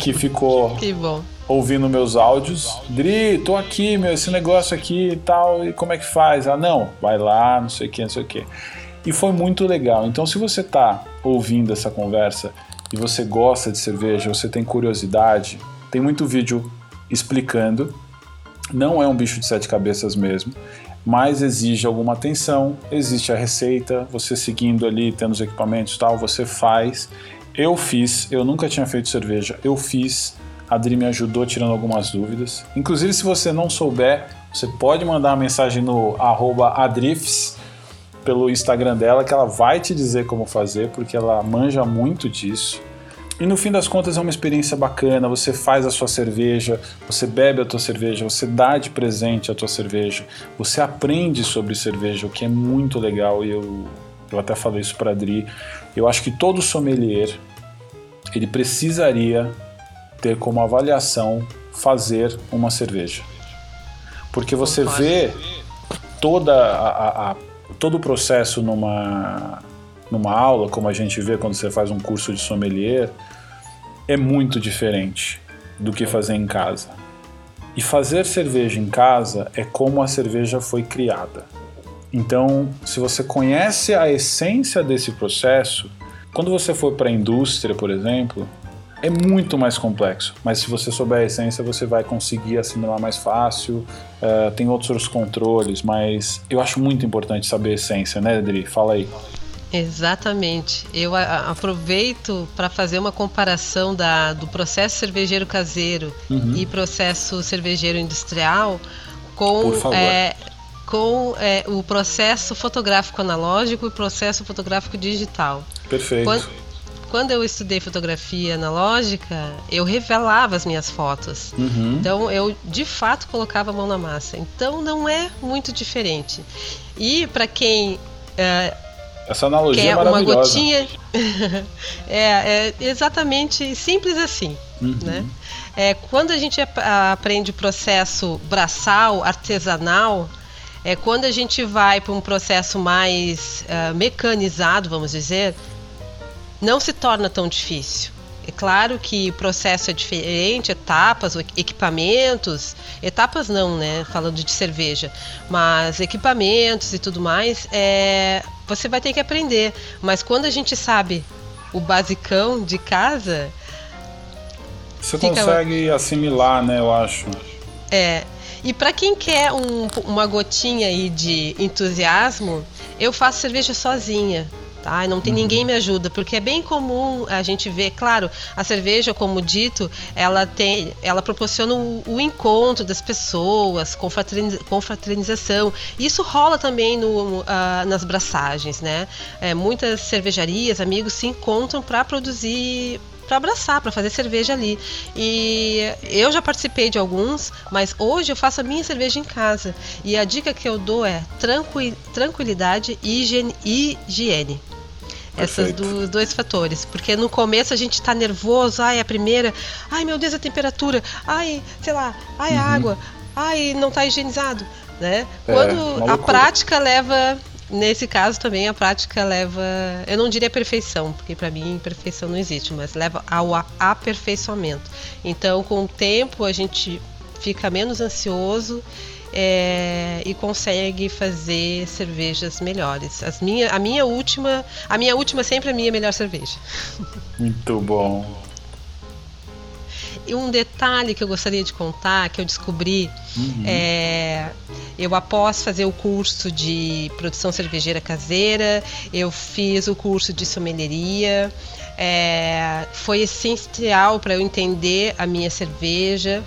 que ficou [LAUGHS] Que bom. Ouvindo meus áudios. Dri, tô aqui, meu, esse negócio aqui e tal, e como é que faz? Ah, não, vai lá, não sei o que, não sei o que. E foi muito legal. Então, se você tá ouvindo essa conversa e você gosta de cerveja, você tem curiosidade, tem muito vídeo explicando. Não é um bicho de sete cabeças mesmo, mas exige alguma atenção. Existe a receita, você seguindo ali, tendo os equipamentos e tal, você faz. Eu fiz, eu nunca tinha feito cerveja, eu fiz. A Adri me ajudou tirando algumas dúvidas. Inclusive, se você não souber, você pode mandar uma mensagem no adrifs pelo Instagram dela, que ela vai te dizer como fazer, porque ela manja muito disso. E no fim das contas é uma experiência bacana, você faz a sua cerveja, você bebe a tua cerveja, você dá de presente a tua cerveja, você aprende sobre cerveja, o que é muito legal e eu, eu até falei isso para Adri. Eu acho que todo sommelier ele precisaria ter como avaliação fazer uma cerveja. Porque você vê toda a, a- a- todo o processo numa, numa aula, como a gente vê quando você faz um curso de sommelier, é muito diferente do que fazer em casa. E fazer cerveja em casa é como a cerveja foi criada. Então, se você conhece a essência desse processo, quando você for para a indústria, por exemplo, é muito mais complexo. Mas se você souber a essência, você vai conseguir assimilar mais fácil. eh, tem outros controles, mas eu acho muito importante saber a essência, né, Adri? Fala aí. Exatamente. Eu aproveito para fazer uma comparação da, do processo cervejeiro caseiro Uhum. e processo cervejeiro industrial com, é, com é, o processo fotográfico analógico e o processo fotográfico digital. Perfeito. Quando, quando eu estudei fotografia analógica, eu revelava as minhas fotos. Uhum. Então eu de fato colocava a mão na massa. Então não é muito diferente. E para quem é, Essa analogia é quer uma maravilhosa. gotinha, [LAUGHS] é, é exatamente simples assim, Uhum. né? É, quando a gente ap- aprende o processo braçal, artesanal, é quando a gente vai para um processo mais ah, mecanizado, vamos dizer, não se torna tão difícil. É claro que o processo é diferente, etapas, equipamentos, etapas não, né? Falando de cerveja, mas equipamentos e tudo mais, é, você vai ter que aprender. Mas quando a gente sabe o basicão de casa, Você Fica- consegue assimilar, né, eu acho. É. E para quem quer um- uma gotinha aí de entusiasmo, eu faço cerveja sozinha. Tá? E Não tem ninguém me ajuda, porque é bem comum a gente ver, claro, a cerveja, como dito, ela tem, ela proporciona o, o encontro das pessoas, confraterniza- confraternização. Isso rola também no, ah, nas braçagens, né? É, muitas cervejarias, amigos se encontram para produzir para abraçar, para fazer cerveja ali. E eu já participei de alguns, mas hoje eu faço a minha cerveja em casa. E a dica que eu dou é tranqui- tranquilidade e higiene. Esses do- dois fatores. Porque no começo a gente tá nervoso, ai, a primeira, ai meu Deus, a temperatura, ai, sei lá, ai, a água, ai, não tá higienizado, né? É, Quando a prática leva Nesse caso também a prática leva, eu não diria perfeição, porque para mim perfeição não existe, mas leva ao aperfeiçoamento. Então, com o tempo a gente fica menos ansioso é, e consegue fazer cervejas melhores. As minha, a minha última, a minha última sempre é a minha melhor cerveja. Muito bom. E um detalhe que eu gostaria de contar, que eu descobri, é, eu após fazer o curso de produção cervejeira caseira, eu fiz o curso de sommelieria, é, foi essencial para eu entender a minha cerveja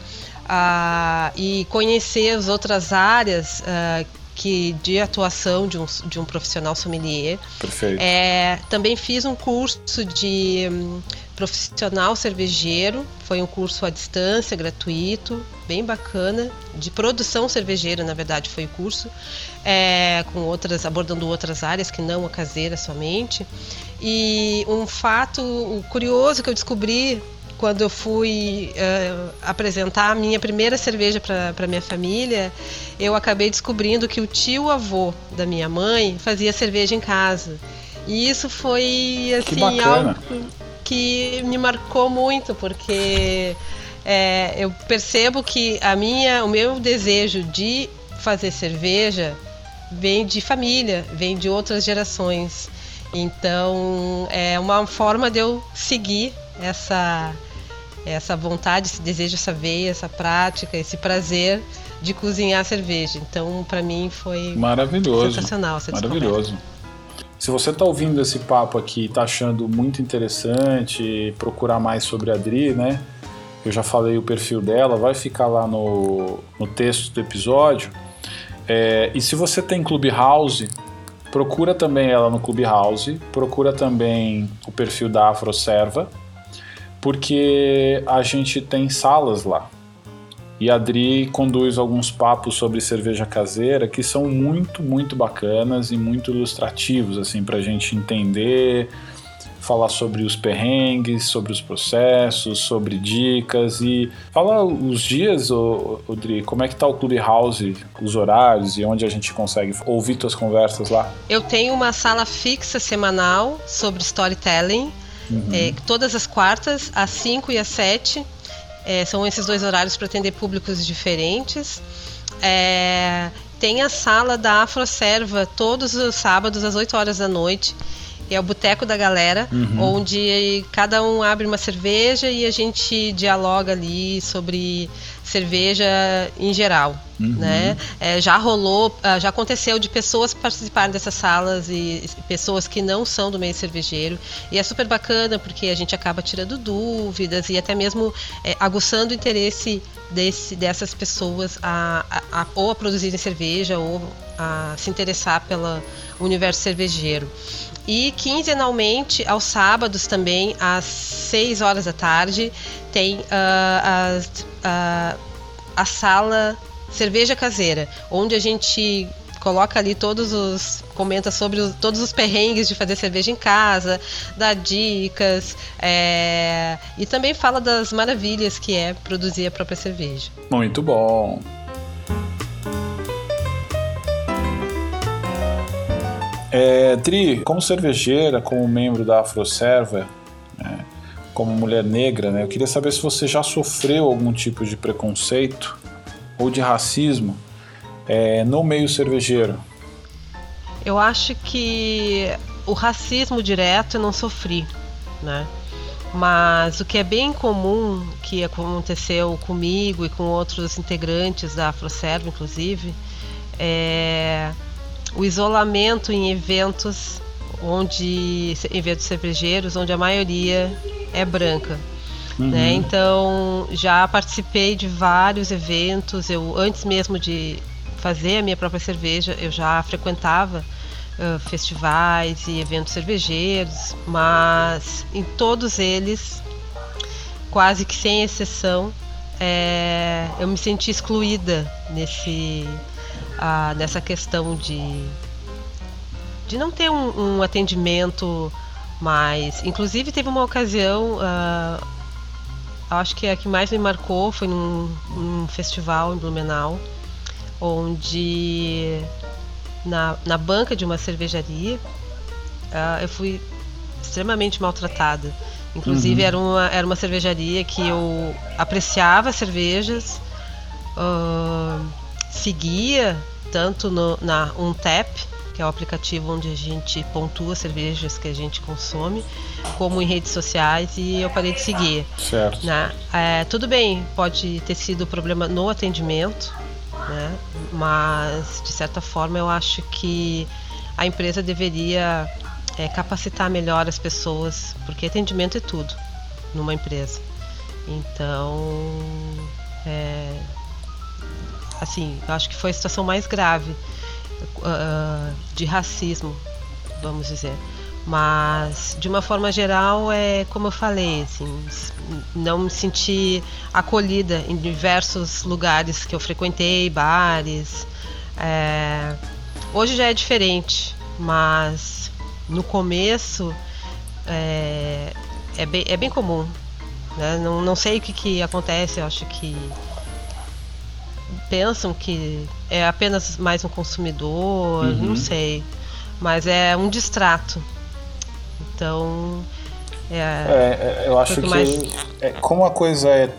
ah, e conhecer as outras áreas ah, que de atuação de um, de um profissional sommelier. Perfeito. É, também fiz um curso de hum, profissional cervejeiro, foi um curso à distância, gratuito, bem bacana, de produção cervejeira, na verdade, foi o curso, é, com outras, abordando outras áreas que não a caseira somente. E um fato curioso que eu descobri quando eu fui uh, apresentar a minha primeira cerveja para minha família, eu acabei descobrindo que o tio avô da minha mãe fazia cerveja em casa. E isso foi assim algo que me marcou muito, porque é, eu percebo que a minha, o meu desejo de fazer cerveja vem de família, vem de outras gerações. Então é uma forma de eu seguir essa essa vontade, esse desejo, essa veia, essa prática, esse prazer de cozinhar cerveja. Então, para mim foi maravilhoso, sensacional. Essa maravilhoso. Descoberta. Se você está ouvindo esse papo aqui, está achando muito interessante, procurar mais sobre a Adri, né? Eu já falei o perfil dela, vai ficar lá no, no texto do episódio. É, e se você tem Clubhouse, procura também ela no Clubhouse, procura também o perfil da Afroserva, porque a gente tem salas lá. E a Adri conduz alguns papos sobre cerveja caseira que são muito, muito bacanas e muito ilustrativos, assim, para a gente entender, falar sobre os perrengues, sobre os processos, sobre dicas e fala os dias, Adri, como é que tá o Clubhouse, os horários e onde a gente consegue ouvir tuas conversas lá? Eu tenho uma sala fixa semanal sobre storytelling, uhum. é, todas as quartas, às 5 e às 7 é, são esses dois horários para atender públicos diferentes. É, tem a sala da Afroserva todos os sábados às 8 horas da noite. É o Boteco da Galera, uhum. onde cada um abre uma cerveja e a gente dialoga ali sobre cerveja em geral. Uhum. Né? É, já rolou, ah, já aconteceu de pessoas participarem dessas salas e pessoas que não são do meio cervejeiro. E é super bacana porque a gente acaba tirando dúvidas e até mesmo é, aguçando o interesse desse, dessas pessoas a, a, a, ou a produzirem cerveja ou a se interessar pelo universo cervejeiro. E quinzenalmente, aos sábados também, às 6 horas da tarde, tem uh, a, a sala Cerveja Caseira, onde a gente coloca ali todos os. comenta sobre os, todos os perrengues de fazer cerveja em casa, dá dicas é, e também fala das maravilhas que é produzir a própria cerveja. Muito bom. É, Tri, como cervejeira, como membro da Afroserva, né, como mulher negra, né, eu queria saber se você já sofreu algum tipo de preconceito ou de racismo é, no meio cervejeiro. Eu acho que o racismo direto eu não sofri, né? Mas o que é bem comum, que aconteceu comigo e com outros integrantes da Afroserva, inclusive, é o isolamento em eventos onde eventos cervejeiros onde a maioria é branca. Uhum. Né? Então já participei de vários eventos. Eu antes mesmo de fazer a minha própria cerveja, eu já frequentava uh, festivais e eventos cervejeiros, mas em todos eles, quase que sem exceção, é, eu me senti excluída nesse a, nessa questão de, de não ter um, um atendimento mais. Inclusive, teve uma ocasião, uh, acho que a que mais me marcou foi num, num festival em Blumenau, onde na, na banca de uma cervejaria uh, eu fui extremamente maltratada. Inclusive, uhum. era, uma, era uma cervejaria que eu apreciava cervejas. Uh, seguia tanto no, na Untap, que é o aplicativo onde a gente pontua cervejas que a gente consome, como em redes sociais e eu parei de seguir. Certo. Né? É, tudo bem, pode ter sido problema no atendimento, né? mas de certa forma eu acho que a empresa deveria é, capacitar melhor as pessoas, porque atendimento é tudo numa empresa. Então, é, assim, eu acho que foi a situação mais grave uh, de racismo, vamos dizer. Mas, de uma forma geral, é como eu falei, assim, não me senti acolhida em diversos lugares que eu frequentei, bares. É, hoje já é diferente, mas no começo é, é, bem, é bem comum Né? Não, não sei o que, que acontece, eu acho que pensam que é apenas mais um consumidor, uhum. não sei. Mas é um distrato. Então. É, é, é eu acho que, mais... é, como a coisa é,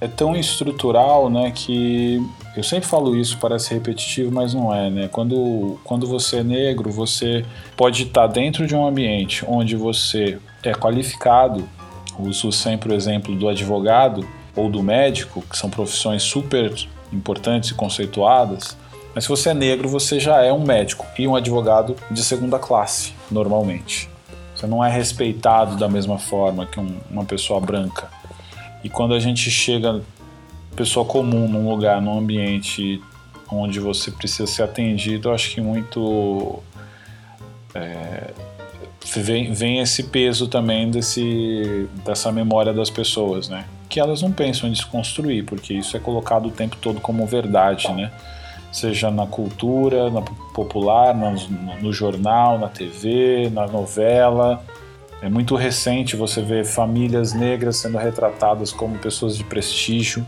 é tão estrutural, né, que eu sempre falo isso, parece repetitivo, mas não é, né? Quando, quando você é negro, você pode estar dentro de um ambiente onde você é qualificado, uso sempre o exemplo do advogado ou do médico, que são profissões super importantes e conceituadas, mas se você é negro, você já é um médico e um advogado de segunda classe, normalmente. Você não é respeitado da mesma forma que um, uma pessoa branca. E quando a gente chega, pessoa comum, num lugar, num ambiente onde você precisa ser atendido, eu acho que muito. É, vem, vem esse peso também desse, dessa memória das pessoas, né? Que elas não pensam em desconstruir, porque isso é colocado o tempo todo como verdade, né? Seja na cultura, na popular, no, no jornal, na TV, na novela. É muito recente você ver famílias negras sendo retratadas como pessoas de prestígio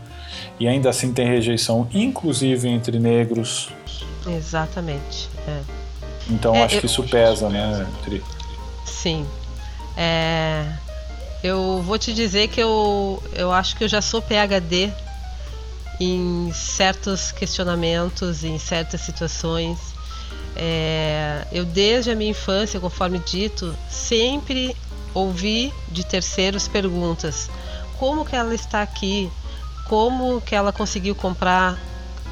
e ainda assim tem rejeição, inclusive entre negros. Exatamente. É. Então é, acho eu... que isso pesa, né, Tri? Sim. É, eu vou te dizer que eu, eu acho que eu já sou PhD em certos questionamentos, em certas situações. É, eu, desde a minha infância, conforme dito, sempre ouvi de terceiros perguntas: como que ela está aqui? Como que ela conseguiu comprar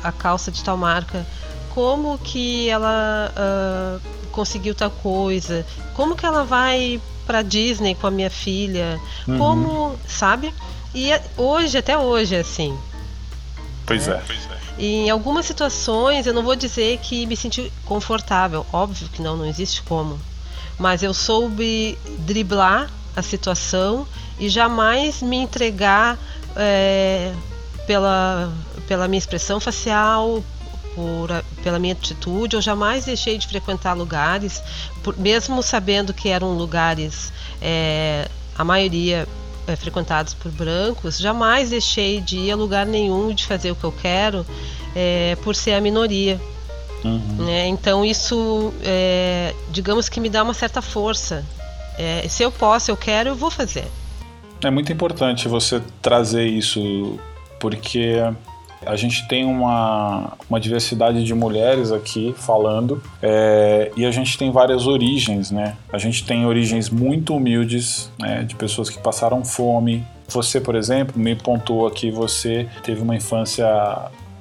a calça de tal marca? Como que ela uh, conseguiu tal coisa? Como que ela vai para Disney com a minha filha? Uhum. Como, sabe? E é, hoje, até hoje, é assim. Pois né? é. Pois é. Em algumas situações, eu não vou dizer que me senti confortável, óbvio que não, não existe como. Mas eu soube driblar a situação e jamais me entregar é, pela, pela minha expressão facial, por, pela minha atitude, eu jamais deixei de frequentar lugares, por, mesmo sabendo que eram lugares, é, a maioria é, frequentados por brancos, jamais deixei de ir a lugar nenhum de fazer o que eu quero é, por ser a minoria. Uhum. Né? Então isso, é, digamos que me dá uma certa força. É, se eu posso, eu quero, eu vou fazer. É muito importante você trazer isso, porque a gente tem uma, uma diversidade de mulheres aqui falando é, e a gente tem várias origens, né? A gente tem origens muito humildes, né? De pessoas que passaram fome. Você, por exemplo, me pontuou aqui, você teve uma infância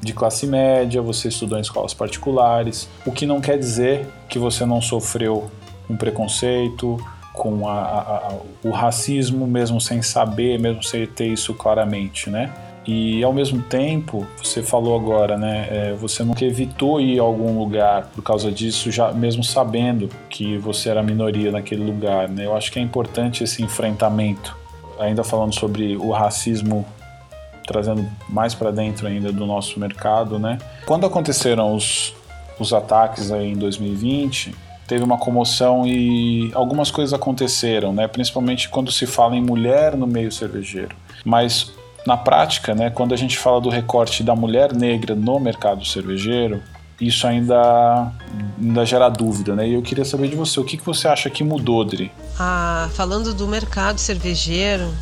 de classe média, você estudou em escolas particulares, o que não quer dizer que você não sofreu um preconceito, com a, a, a, o racismo, mesmo sem saber, mesmo sem ter isso claramente, né? E ao mesmo tempo, você falou agora, né? É, você nunca evitou ir a algum lugar por causa disso, já mesmo sabendo que você era minoria naquele lugar, né? Eu acho que é importante esse enfrentamento. Ainda falando sobre o racismo, trazendo mais para dentro ainda do nosso mercado, né? Quando aconteceram os, os ataques aí em 2020, teve uma comoção e algumas coisas aconteceram, né? Principalmente quando se fala em mulher no meio cervejeiro. Mas na prática, né, quando a gente fala do recorte da mulher negra no mercado cervejeiro, isso ainda, ainda gera dúvida, né? E eu queria saber de você, o que, que você acha que mudou, Dri? Ah, falando do mercado cervejeiro,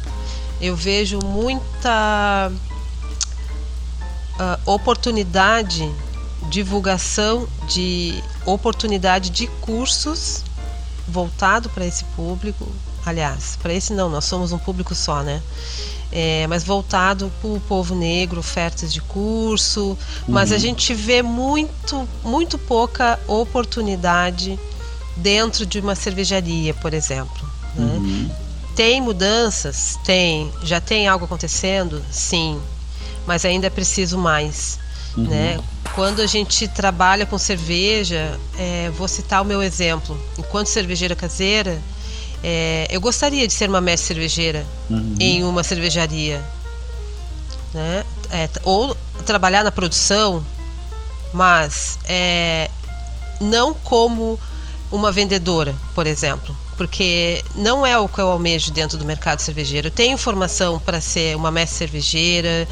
eu vejo muita uh, oportunidade, divulgação de oportunidade de cursos voltado para esse público. Aliás, para esse não, nós somos um público só, né? É, mas voltado para o povo negro, ofertas de curso, uhum. mas a uhum. gente vê muito, muito pouca oportunidade dentro de uma cervejaria, por exemplo. Né? Uhum. Tem mudanças? Tem. Já tem algo acontecendo? Sim. Mas ainda é preciso mais. Uhum. Né? Quando a gente trabalha com cerveja, é, vou citar o meu exemplo. Enquanto cervejeira caseira, é, eu gostaria de ser uma mestre cervejeira uhum. em uma cervejaria. Né? É, ou trabalhar na produção, mas é, não como uma vendedora, por exemplo. porque não é o que eu almejo dentro do mercado cervejeiro. Eu tenho formação para ser uma mestre cervejeira,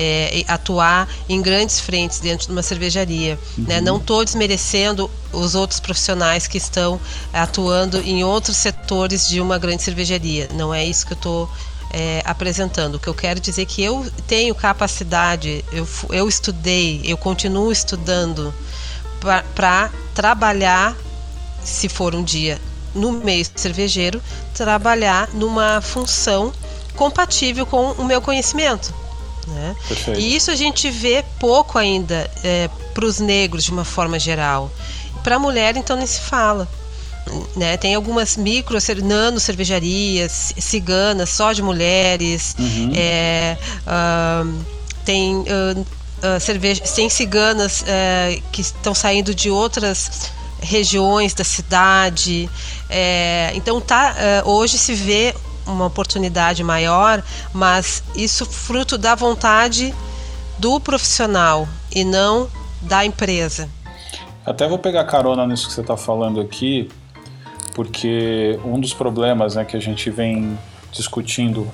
é, atuar em grandes frentes dentro de uma cervejaria. Né? Uhum. Né? Não estou desmerecendo os outros profissionais que estão atuando em outros setores de uma grande cervejaria. Não é isso que eu estou é, apresentando. O que eu quero dizer é que eu tenho capacidade, eu, eu estudei, eu continuo estudando para trabalhar, se for um dia no meio cervejeiro, trabalhar numa função compatível com o meu conhecimento. Né? E isso a gente vê pouco ainda é, para os negros de uma forma geral. Para a mulher, então, nem se fala. Né? Tem algumas micro, nano cervejarias, ciganas, só de mulheres. Uhum. É, uh, tem, uh, uh, cerveja, tem ciganas que estão saindo de outras regiões da cidade. É, então tá, hoje se vê uma oportunidade maior, mas isso fruto da vontade do profissional e não da empresa. Até vou pegar carona nisso que você está falando aqui, porque um dos problemas né, que a gente vem discutindo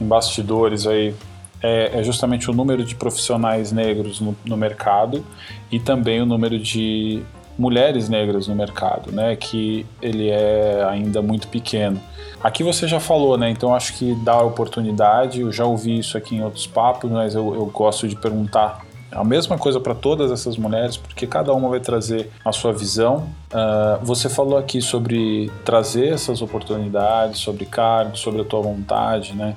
em bastidores aí é, é justamente o número de profissionais negros no, no mercado e também o número de mulheres negras no mercado, né, que ele é ainda muito pequeno. Aqui você já falou, né? Então acho que dá oportunidade. Eu já ouvi isso aqui em outros papos, mas eu, eu gosto de perguntar a mesma coisa para todas essas mulheres, porque cada uma vai trazer a sua visão. Uh, você falou aqui sobre trazer essas oportunidades, sobre cargo, sobre a tua vontade, né?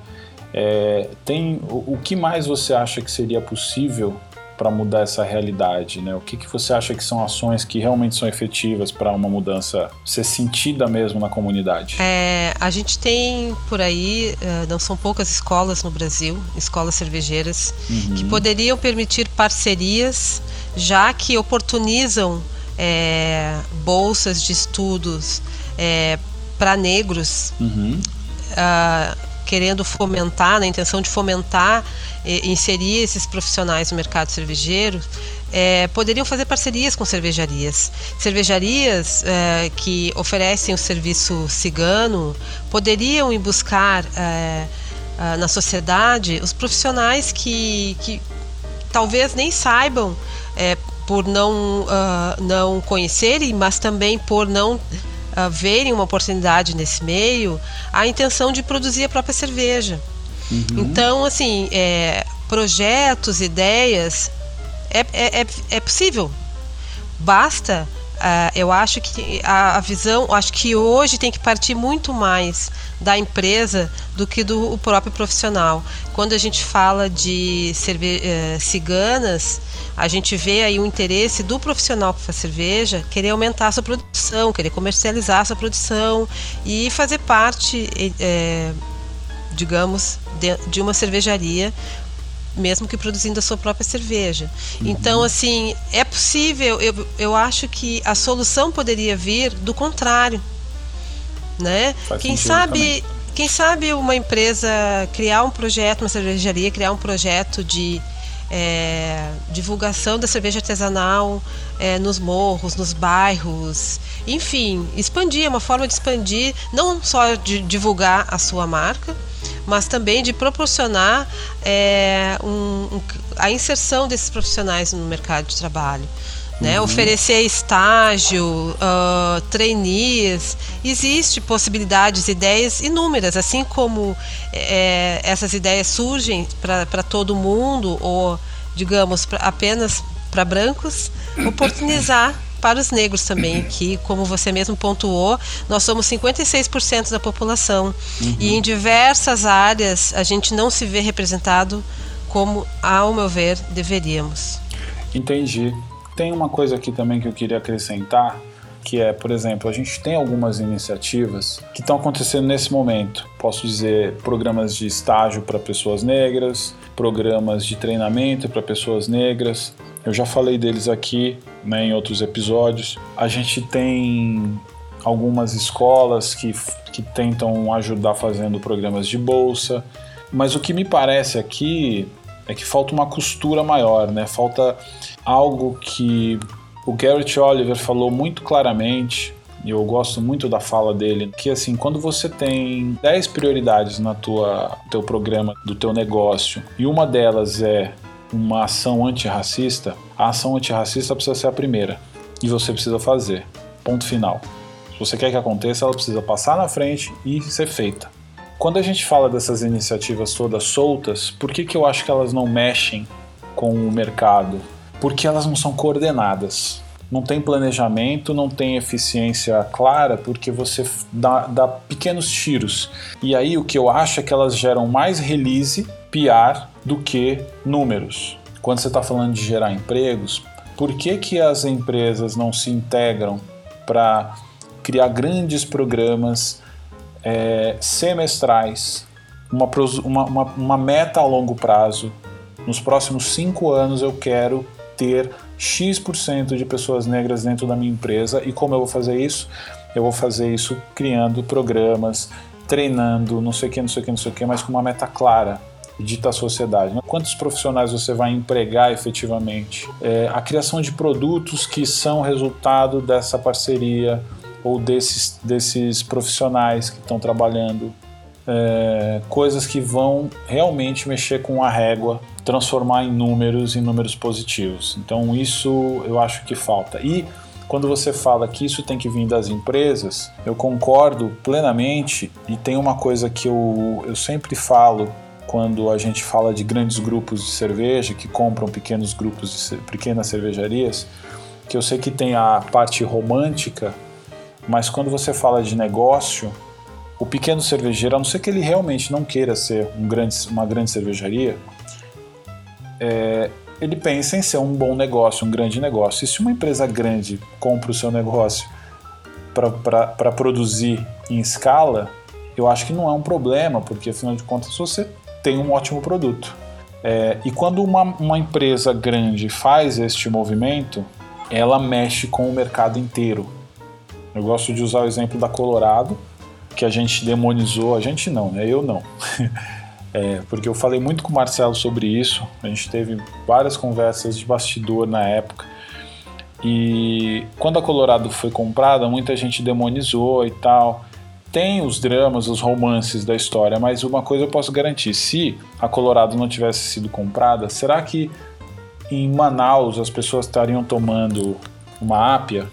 É, tem o, o que mais você acha que seria possível para mudar essa realidade? Né? O que, que você acha que são ações que realmente são efetivas para uma mudança ser sentida mesmo na comunidade? É, a gente tem por aí, eh, não são poucas escolas no Brasil, escolas cervejeiras, uhum. que poderiam permitir parcerias, já que oportunizam é, bolsas de estudos é, para negros. Uhum. Uh, querendo fomentar, na intenção de fomentar e inserir esses profissionais no mercado cervejeiro, é, poderiam fazer parcerias com cervejarias. Cervejarias é, que oferecem o serviço cigano poderiam ir buscar é, na sociedade os profissionais que, que talvez nem saibam por não, uh, não conhecerem, mas também por não uh, verem uma oportunidade nesse meio, a intenção de produzir a própria cerveja. Uhum. Então, assim, é, projetos, ideias, é, é, é, é possível. Basta Uh, eu acho que a, a, visão, acho que hoje tem que partir muito mais da empresa do que do próprio profissional. Quando a gente fala de cerve uh, ciganas, a gente vê aí o interesse do profissional que faz cerveja querer aumentar a sua produção, querer comercializar a sua produção e fazer parte, é, digamos, de, de uma cervejaria mesmo que produzindo a sua própria cerveja. Uhum. Então, assim, é possível, eu, eu acho que a solução poderia vir do contrário. Né? Faz quem sabe. Também. Quem sabe uma empresa criar um projeto, uma cervejaria, criar um projeto de é, divulgação da cerveja artesanal é, nos morros, nos bairros, enfim, expandir, é uma forma de expandir, não só de divulgar a sua marca, mas também de proporcionar é, um, um, a inserção desses profissionais no mercado de trabalho. Né, uhum. oferecer estágio, uh, trainees, existe possibilidades, ideias inúmeras, assim como é, essas ideias surgem para todo mundo ou, digamos, pra, apenas para brancos, [COUGHS] oportunizar para os negros também, que, como você mesmo pontuou, nós somos 56% da população. Uhum. E em diversas áreas a gente não se vê representado como, ao meu ver, deveríamos. Entendi. Tem uma coisa aqui também que eu queria acrescentar, que é, por exemplo, a gente tem algumas iniciativas que estão acontecendo nesse momento. Posso dizer programas de estágio para pessoas negras, programas de treinamento para pessoas negras, eu já falei deles aqui né, em outros episódios. A gente tem algumas escolas que, que tentam ajudar fazendo programas de bolsa, mas o que me parece aqui é que falta uma costura maior, né? Falta algo que o Garrett Oliver falou muito claramente e eu gosto muito da fala dele, que assim, quando você tem 10 prioridades na tua teu programa do teu negócio e uma delas é uma ação antirracista, a ação antirracista precisa ser a primeira e você precisa fazer. Ponto final. Se você quer que aconteça, ela precisa passar na frente e ser feita. Quando a gente fala dessas iniciativas todas soltas, por que, que eu acho que elas não mexem com o mercado? Porque elas não são coordenadas. Não tem planejamento, não tem eficiência clara, porque você dá, dá pequenos tiros. E aí o que eu acho é que elas geram mais release, PR, do que números. Quando você está falando de gerar empregos, por que, que as empresas não se integram para criar grandes programas é, semestrais, uma, uma, uma, meta a longo prazo. Nos próximos cinco anos eu quero ter X% de pessoas negras dentro da minha empresa. E como eu vou fazer isso? Eu vou fazer isso criando programas, treinando, não sei o que, não sei o que, não sei o que, mas com uma meta clara dita a sociedade. Quantos profissionais você vai empregar efetivamente? É, a criação de produtos que são resultado dessa parceria, ou desses, desses profissionais que estão trabalhando, é, coisas que vão realmente mexer com a régua, transformar em números, em números positivos. Então isso eu acho que falta. E quando você fala que isso tem que vir das empresas, eu concordo plenamente e tem uma coisa que eu, eu sempre falo quando a gente fala de grandes grupos de cerveja que compram pequenos grupos de pequenas cervejarias, que eu sei que tem a parte romântica mas quando você fala de negócio, o pequeno cervejeiro, a não ser que ele realmente não queira ser um grande, uma grande cervejaria, é, ele pensa em ser um bom negócio, um grande negócio. E se uma empresa grande compra o seu negócio para produzir em escala, eu acho que não é um problema, porque afinal de contas você tem um ótimo produto. É, e quando uma, uma empresa grande faz este movimento, ela mexe com o mercado inteiro. Eu gosto de usar o exemplo da Colorado, que a gente demonizou, a gente não, né? Eu não. [LAUGHS] é, porque eu falei muito com o Marcelo sobre isso, a gente teve várias conversas de bastidor na época. E quando a Colorado foi comprada, muita gente demonizou e tal. Tem os dramas, os romances da história, mas uma coisa eu posso garantir: se a Colorado não tivesse sido comprada, será que em Manaus as pessoas estariam tomando uma ápia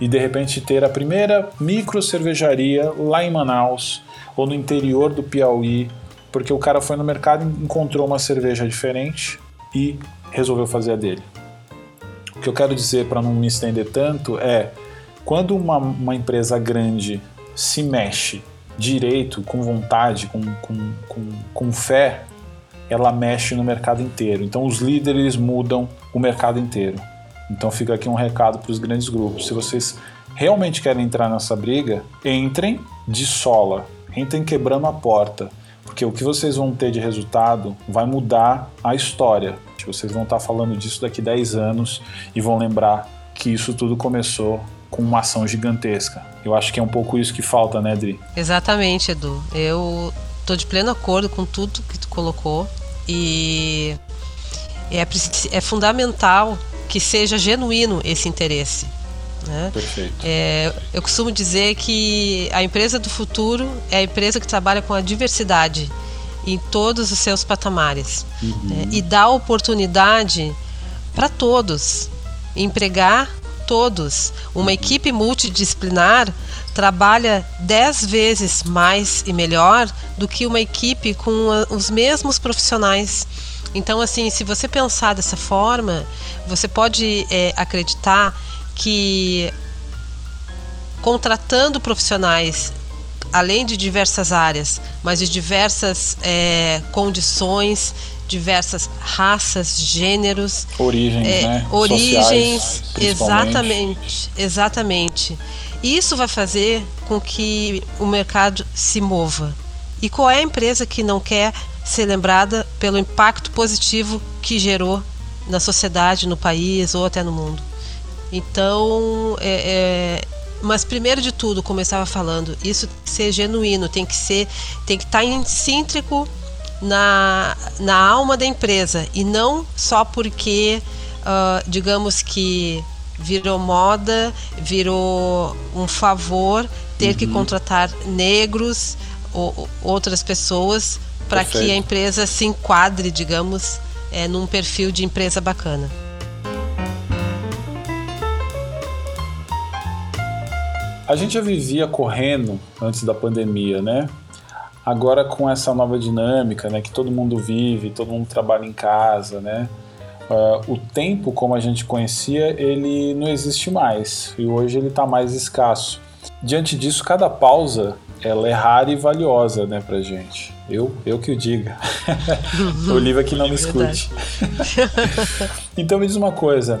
e de repente ter a primeira micro cervejaria lá em Manaus ou no interior do Piauí, porque o cara foi no mercado e encontrou uma cerveja diferente e resolveu fazer a dele. O que eu quero dizer para não me estender tanto é quando uma, uma empresa grande se mexe direito, com vontade, com, com, com, com fé, ela mexe no mercado inteiro. Então os líderes mudam o mercado inteiro. Então fica aqui um recado para os grandes grupos. Se vocês realmente querem entrar nessa briga, entrem de sola, entrem quebrando a porta, porque o que vocês vão ter de resultado vai mudar a história. Vocês vão estar falando disso daqui 10 anos e vão lembrar que isso tudo começou com uma ação gigantesca. Eu acho que é um pouco isso que falta, né, Dri? Exatamente, Edu. Eu estou de pleno acordo com tudo que tu colocou e é, é fundamental que seja genuíno esse interesse. Né? Perfeito. É, eu costumo dizer que a empresa do futuro é a empresa que trabalha com a diversidade em todos os seus patamares uhum. né? e dá oportunidade para todos, empregar todos. Uma equipe multidisciplinar trabalha dez vezes mais e melhor do que uma equipe com os mesmos profissionais. Então, assim, se você pensar dessa forma, você pode é, acreditar que contratando profissionais, além de diversas áreas, mas de diversas é, condições, diversas raças, gêneros, origens, é, né? origens, Sociais, exatamente, exatamente. Isso vai fazer com que o mercado se mova. E qual é a empresa que não quer ser lembrada pelo impacto positivo que gerou na sociedade, no país ou até no mundo. Então, é, é, mas primeiro de tudo, como eu estava falando, isso tem que ser genuíno, tem que ser, tem que estar intrínseco na, na alma da empresa e não só porque, uh, digamos que virou moda, virou um favor ter uhum. que contratar negros ou outras pessoas para que a empresa se enquadre, digamos, é, num perfil de empresa bacana. A gente já vivia correndo antes da pandemia, né? Agora com essa nova dinâmica, né, que todo mundo vive, todo mundo trabalha em casa, né? Uh, o tempo como a gente conhecia, ele não existe mais e hoje ele está mais escasso. Diante disso, cada pausa ela é rara e valiosa, né, pra gente. Eu, eu que o diga. [LAUGHS] Olivia que não me é escute. [LAUGHS] então me diz uma coisa,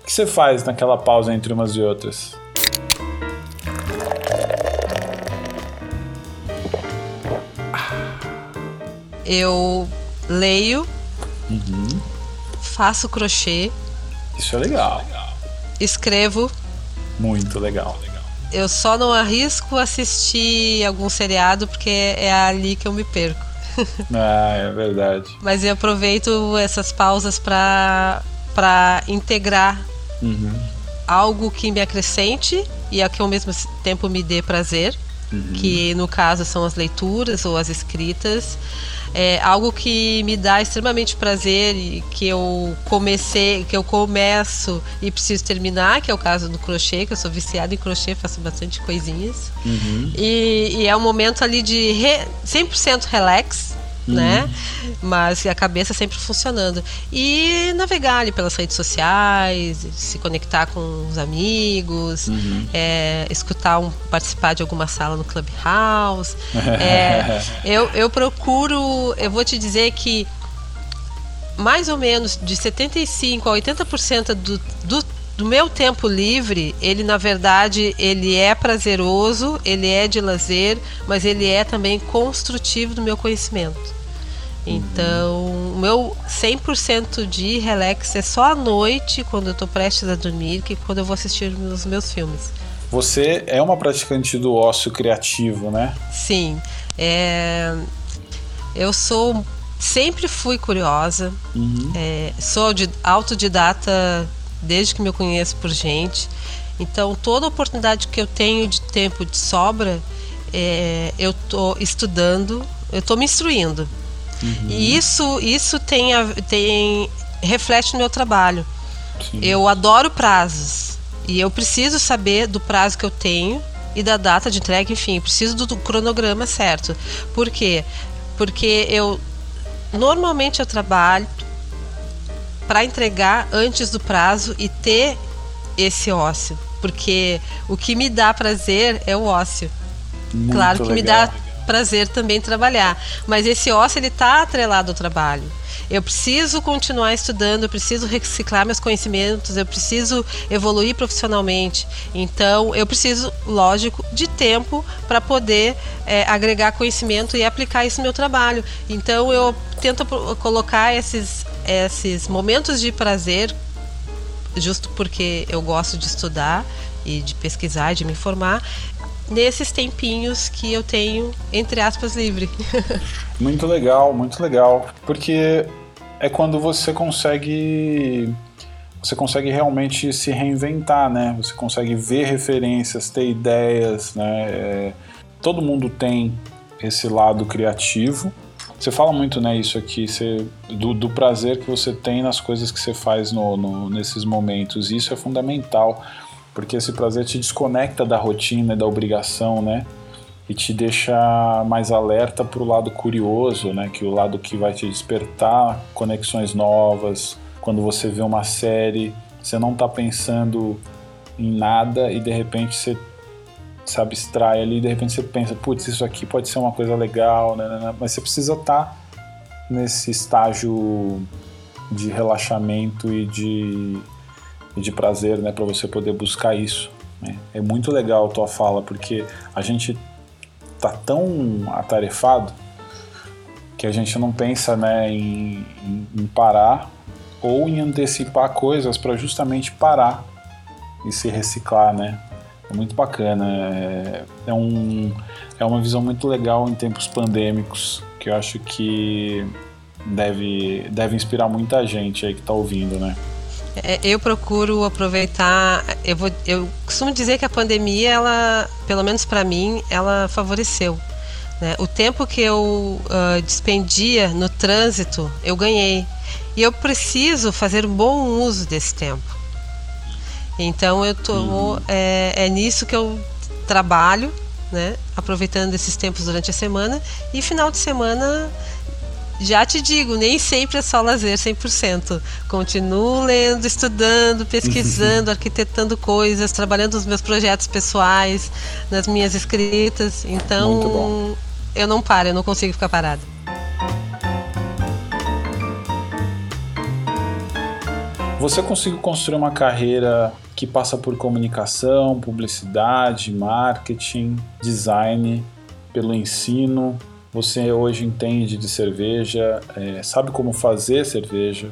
o que você faz naquela pausa entre umas e outras? Eu leio, uhum. faço crochê. Isso é legal. Escrevo. Muito legal. Eu só não arrisco assistir algum seriado porque é ali que eu me perco. [LAUGHS] ah, é verdade. Mas eu aproveito essas pausas para para integrar uhum. algo que me acrescente e que ao mesmo tempo me dê prazer, uhum. que no caso são as leituras ou as escritas é algo que me dá extremamente prazer e que eu comecei, que eu começo e preciso terminar, que é o caso do crochê, que eu sou viciada em crochê, faço bastante coisinhas. Uhum. E, e, é um momento ali de re, 100% relax, uhum. né? Mas a cabeça sempre funcionando. E navegar ali pelas redes sociais, se conectar com os amigos, uhum. é, escutar um, participar de alguma sala no Clubhouse. [LAUGHS] é, eu, eu procuro, eu vou te dizer que mais ou menos de 75 a 80% do, do, do meu tempo livre, ele na verdade ele é prazeroso, ele é de lazer, mas ele é também construtivo do meu conhecimento. Então, o meu 100% de relax é só à noite, quando eu estou prestes a dormir, que quando eu vou assistir os meus filmes. Você é uma praticante do ócio criativo, né? Sim. É... Eu sou. Sempre fui curiosa. Uhum. É... Sou autodidata desde que me conheço por gente. Então, toda oportunidade que eu tenho de tempo de sobra, é... eu estou estudando, eu estou me instruindo. Uhum. E isso, isso tem, tem reflete no meu trabalho. Sim. Eu adoro prazos e eu preciso saber do prazo que eu tenho e da data de entrega, enfim, preciso do, do cronograma certo. Por quê? Porque eu normalmente eu trabalho para entregar antes do prazo e ter esse ócio, porque o que me dá prazer é o ócio. Muito claro que legal. me dá prazer também trabalhar. Mas esse ócio ele está atrelado ao trabalho. Eu preciso continuar estudando, eu preciso reciclar meus conhecimentos, eu preciso evoluir profissionalmente. Então, eu preciso, lógico, de tempo para poder é, agregar conhecimento e aplicar isso no meu trabalho. Então, eu tento colocar esses, esses momentos de prazer, justo porque eu gosto de estudar e de pesquisar, de me informar, nesses tempinhos que eu tenho, entre aspas, livre. [LAUGHS] muito legal, muito legal. Porque é quando você consegue. Você consegue realmente se reinventar, né? Você consegue ver referências, ter ideias, né? É, todo mundo tem esse lado criativo. Você fala muito, né, isso aqui, você, do, do prazer que você tem nas coisas que você faz no, no, nesses momentos. Isso é fundamental porque esse prazer te desconecta da rotina e da obrigação, né? E te deixa mais alerta para o lado curioso, né? Que é o lado que vai te despertar conexões novas. Quando você vê uma série, você não está pensando em nada e de repente você se abstrai ali, e de repente você pensa, putz, isso aqui pode ser uma coisa legal, né? né, né. Mas você precisa estar tá nesse estágio de relaxamento e de e de prazer, né, para você poder buscar isso. Né? É muito legal a tua fala, porque a gente tá tão atarefado que a gente não pensa né, em, em, parar ou em antecipar coisas para justamente parar e se reciclar, né? É muito bacana. É, é, um, é uma visão muito legal em tempos pandêmicos que eu acho que deve, deve inspirar muita gente aí que está ouvindo, né? É, eu procuro aproveitar. Eu, vou, eu costumo dizer que a pandemia, ela, pelo menos para mim, ela favoreceu. Né? O tempo que eu uh, dispendia no trânsito, eu ganhei. E eu preciso fazer um bom uso desse tempo. Então eu tô uhum. é, é nisso que eu trabalho, né? Aproveitando esses tempos durante a semana e final de semana já te digo, nem sempre é só lazer 100%. Continuo lendo, estudando, [LAUGHS] pesquisando, arquitetando coisas, trabalhando nos meus projetos pessoais, nas minhas escritas. Então, eu não paro, eu não consigo ficar parado. Você conseguiu construir uma carreira que passa por comunicação, publicidade, marketing, design, pelo ensino. Você hoje entende de cerveja, é, sabe como fazer cerveja.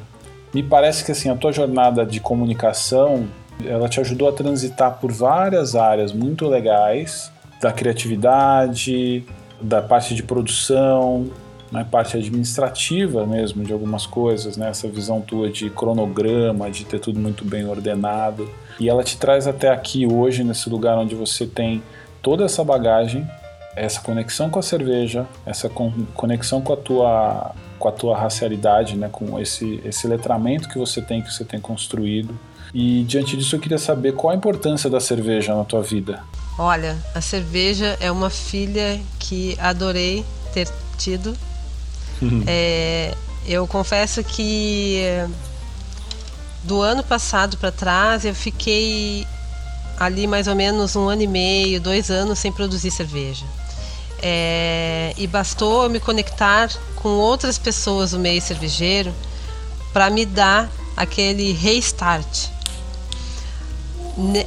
Me parece que assim a tua jornada de comunicação ela te ajudou a transitar por várias áreas muito legais da criatividade, da parte de produção, né, parte administrativa mesmo de algumas coisas, né, essa visão tua de cronograma, de ter tudo muito bem ordenado. E ela te traz até aqui hoje, nesse lugar onde você tem toda essa bagagem, essa conexão com a cerveja, essa conexão com a tua, com a tua racialidade, né, com esse, esse letramento que você tem, que você tem construído. E diante disso eu queria saber qual a importância da cerveja na tua vida. Olha, a cerveja é uma filha que adorei ter tido. [LAUGHS] É, eu confesso que do ano passado para trás eu fiquei ali mais ou menos um ano e meio, dois anos sem produzir cerveja. É, e bastou eu me conectar com outras pessoas do meio cervejeiro para me dar aquele restart.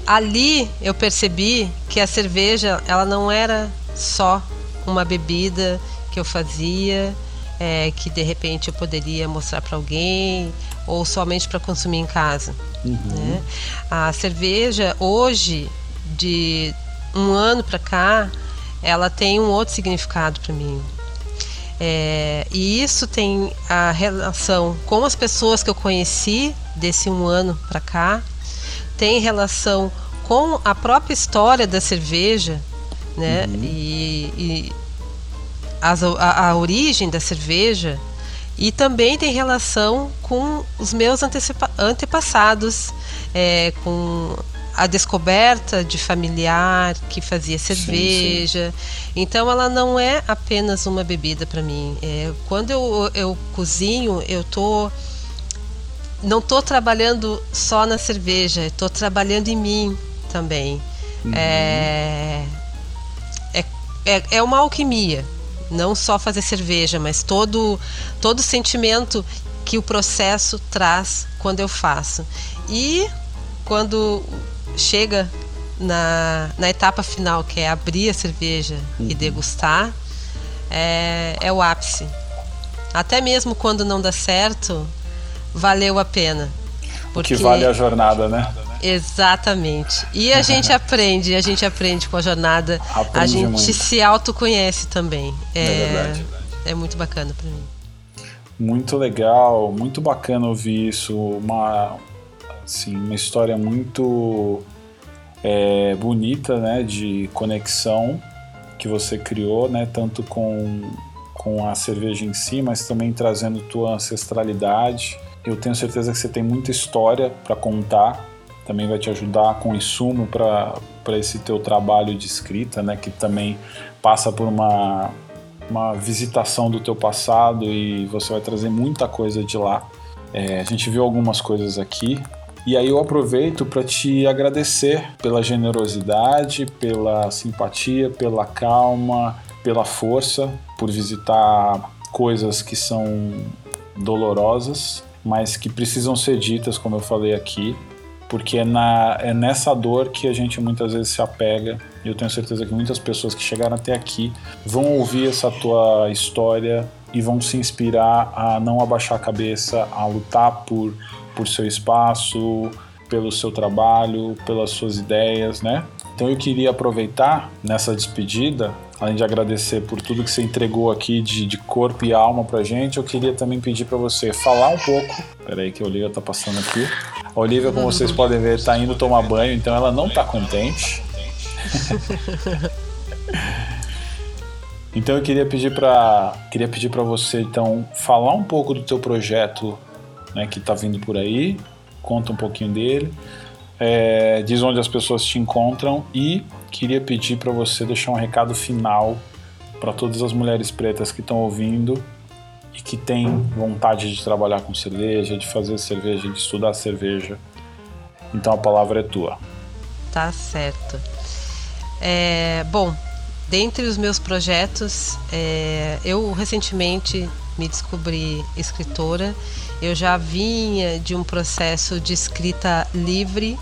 Ali eu percebi que a cerveja ela não era só uma bebida que eu fazia, é, que de repente eu poderia mostrar para alguém ou somente para consumir em casa. Uhum. Né? A cerveja hoje de um ano para cá ela tem um outro significado para mim. É, e isso tem a relação com as pessoas que eu conheci desse um ano para cá, tem relação com a própria história da cerveja, né? Uhum. E, e as, a, a origem da cerveja e também tem relação com os meus antepassados, é, com a descoberta de familiar que fazia cerveja. Sim, sim. Então ela não é apenas uma bebida para mim. É, quando eu, eu cozinho, eu tô não estou trabalhando só na cerveja, estou trabalhando em mim também. Uhum. É, é, é, é uma alquimia não só fazer cerveja, mas todo todo o sentimento que o processo traz quando eu faço. E quando chega na, na etapa final, que é abrir a cerveja uhum. e degustar, é, é o ápice. Até mesmo quando não dá certo, valeu a pena. Porque... O que vale a jornada, né? Exatamente. E a gente [LAUGHS] aprende, a gente aprende com a jornada. Aprende a gente muito. se autoconhece também. É, é verdade. É muito bacana para mim. Muito legal, muito bacana ouvir isso. Uma, assim, uma história muito é, bonita, né, de conexão que você criou, né, tanto com, com a cerveja em si, mas também trazendo tua ancestralidade. Eu tenho certeza que você tem muita história para contar também vai te ajudar com insumo para esse teu trabalho de escrita, né, que também passa por uma, uma visitação do teu passado e você vai trazer muita coisa de lá. É, a gente viu algumas coisas aqui e aí eu aproveito para te agradecer pela generosidade, pela simpatia, pela calma, pela força, por visitar coisas que são dolorosas, mas que precisam ser ditas, como eu falei aqui porque é, na, é nessa dor que a gente muitas vezes se apega. E eu tenho certeza que muitas pessoas que chegaram até aqui vão ouvir essa tua história e vão se inspirar a não abaixar a cabeça, a lutar por, por seu espaço, pelo seu trabalho, pelas suas ideias, né? Então eu queria aproveitar nessa despedida, além de agradecer por tudo que você entregou aqui de, de corpo e alma pra gente, eu queria também pedir para você falar um pouco. Peraí que o Liga tá passando aqui A Olivia, como vocês podem ver, está indo tomar banho, então ela não está contente. [LAUGHS] então eu queria pedir para queria pedir para você então falar um pouco do teu projeto, né, que está vindo por aí, conta um pouquinho dele, é, diz onde as pessoas te encontram e queria pedir para você deixar um recado final para todas as mulheres pretas que estão ouvindo e que têm vontade de trabalhar com cerveja, de fazer cerveja, de estudar cerveja. Então a palavra é tua. Tá certo. É, bom, dentre os meus projetos, é, eu recentemente me descobri escritora. Eu já vinha de um processo de escrita livre,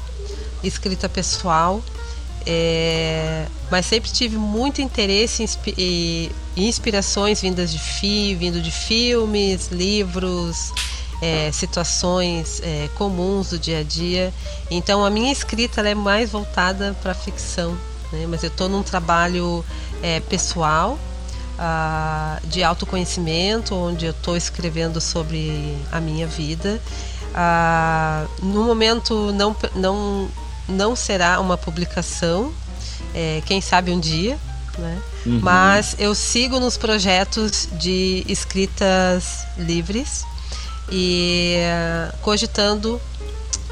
escrita pessoal, é, mas sempre tive muito interesse em, inspirações vindas de fi, vindo de filmes, livros, é, situações é, comuns do dia a dia. Então a minha escrita é mais voltada para ficção, né? mas eu estou num trabalho pessoal. Uh, de autoconhecimento, onde eu estou escrevendo sobre a minha vida. Uh, no momento não, não não será uma publicação, é, quem sabe um dia, né? Uhum. Mas eu sigo nos projetos de escritas livres e uh, cogitando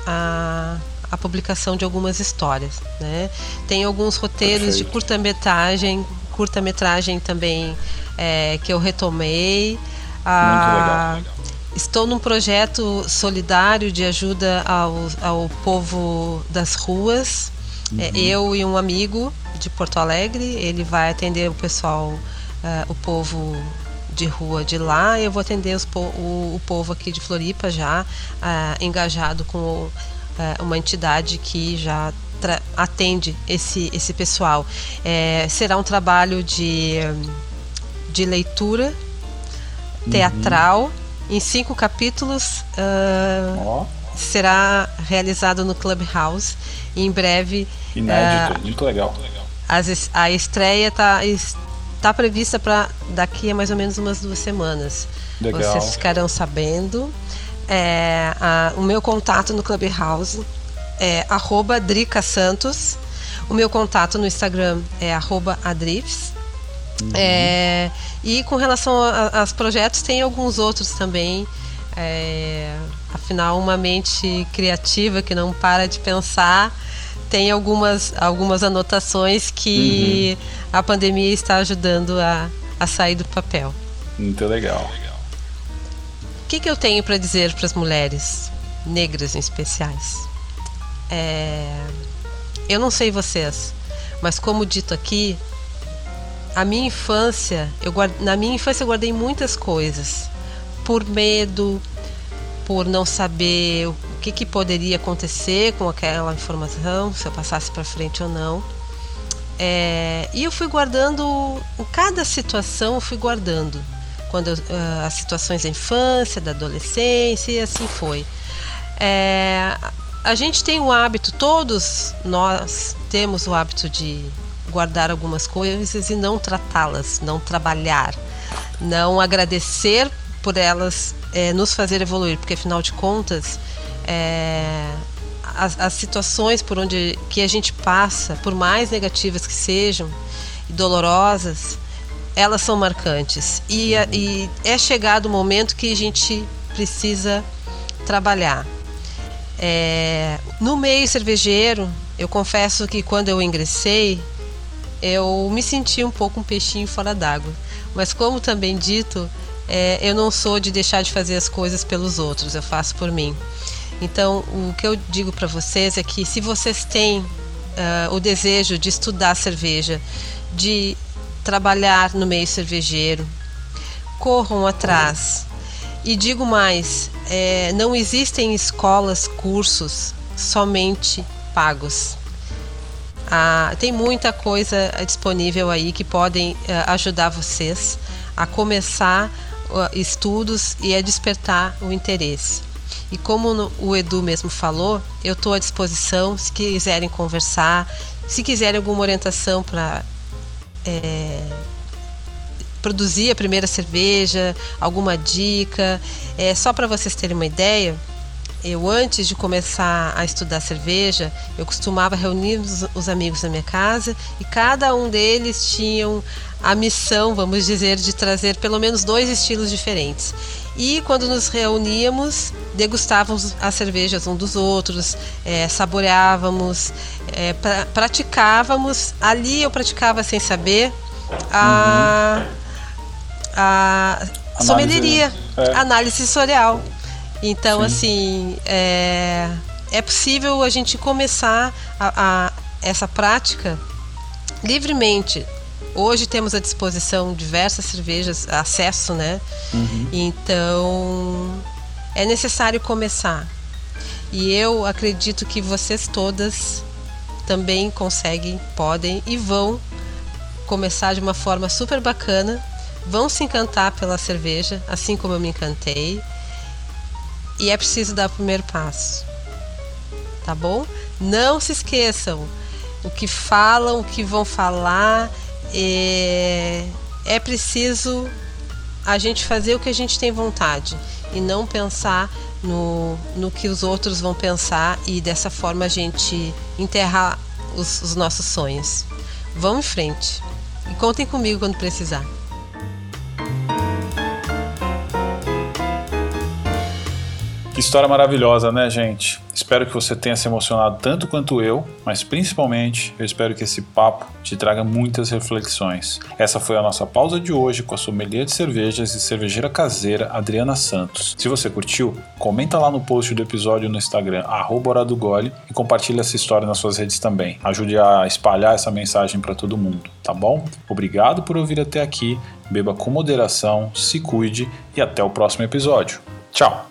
a, a publicação de algumas histórias, né? Tem alguns roteiros Perfeito. de curta-metragem, curta-metragem também é, que eu retomei. Muito ah, legal. Estou num projeto solidário de ajuda ao, ao povo das ruas. É, uhum. É, eu e um amigo de Porto Alegre, ele vai atender o pessoal, uh, o povo de rua de lá. Eu vou atender os, o, o, povo aqui de Floripa já uh, engajado com uh, uma entidade que já atende esse, esse pessoal. É, será um trabalho de, de leitura teatral. Uhum em cinco capítulos. Uh, oh. Será realizado no Clubhouse. Em breve. Inédito, uh, muito legal. As, a estreia está tá prevista para daqui a mais ou menos umas duas semanas. Legal. Vocês ficarão sabendo. É, a, o meu contato no Clubhouse é arroba Drica Santos. O meu contato no Instagram é arroba Adrifs. Uhum. É, e com relação aos projetos, tem alguns outros também. É, afinal, uma mente criativa que não para de pensar tem algumas, algumas anotações que uhum. a pandemia está ajudando a, a sair do papel. Muito legal. O que, que eu tenho para dizer para as mulheres negras em especiais? É, eu não sei vocês, mas como dito aqui, a minha infância, eu guard... na minha infância eu guardei muitas coisas. Por medo, por não saber o que, que poderia acontecer com aquela informação, se eu passasse para frente ou não. É... e eu fui guardando, em cada situação eu fui guardando. Quando eu, uh, as situações da infância, da adolescência e assim foi. É... a gente tem o hábito, todos nós temos o hábito de guardar algumas coisas e não tratá-las, não trabalhar, não agradecer por elas é, nos fazer evoluir, porque afinal de contas é, as, as, situações por onde que a gente passa, por mais negativas que sejam dolorosas, elas são marcantes e, e é chegado o momento que a gente precisa trabalhar. É, no meio cervejeiro, eu confesso que quando eu ingressei, eu me senti um pouco um peixinho fora d'água. Mas como também dito, é, eu não sou de deixar de fazer as coisas pelos outros, eu faço por mim. Então, o que eu digo para vocês é que se vocês têm uh, o desejo de estudar cerveja, de trabalhar no meio cervejeiro, corram atrás. E digo mais, é, não existem escolas, cursos somente pagos. Ah, tem muita coisa disponível aí que podem uh, ajudar vocês a começar uh, estudos e a despertar o interesse. E como no, o Edu mesmo falou, eu estou à disposição se quiserem conversar, se quiserem alguma orientação para é, produzir a primeira cerveja, alguma dica. É, só para vocês terem uma ideia, eu antes de começar a estudar cerveja, eu costumava reunir os, os amigos na minha casa e cada um deles tinham a missão, vamos dizer, de trazer pelo menos dois estilos diferentes. E quando nos reuníamos, degustávamos as cervejas um dos outros, é, saboreávamos, é, pra, praticávamos. Ali eu praticava sem saber a, uhum. A sommelieria, é. análise sensorial. Então, Sim. assim, é, é possível a gente começar a, a, essa prática livremente. Hoje temos à disposição diversas cervejas, acesso, né? Uhum. Então, é necessário começar. E eu acredito que vocês todas também conseguem, podem e vão começar de uma forma super bacana. Vão se encantar pela cerveja, assim como eu me encantei. E é preciso dar o primeiro passo. Tá bom? Não se esqueçam o que falam, o que vão falar. É, é preciso a gente fazer o que a gente tem vontade e não pensar no, no que os outros vão pensar e dessa forma a gente enterrar os, os nossos sonhos. Vamos em frente e contem comigo quando precisar. Que história maravilhosa, né, gente? Espero que você tenha se emocionado tanto quanto eu, mas principalmente eu espero que esse papo te traga muitas reflexões. Essa foi a nossa pausa de hoje com a sommelier de cervejas e cervejeira caseira Adriana Santos. Se você curtiu, comenta lá no post do episódio no Instagram @oradogole e compartilha essa história nas suas redes também. Ajude a espalhar essa mensagem para todo mundo, tá bom? Obrigado por ouvir até aqui. Beba com moderação, se cuide e até o próximo episódio. Tchau.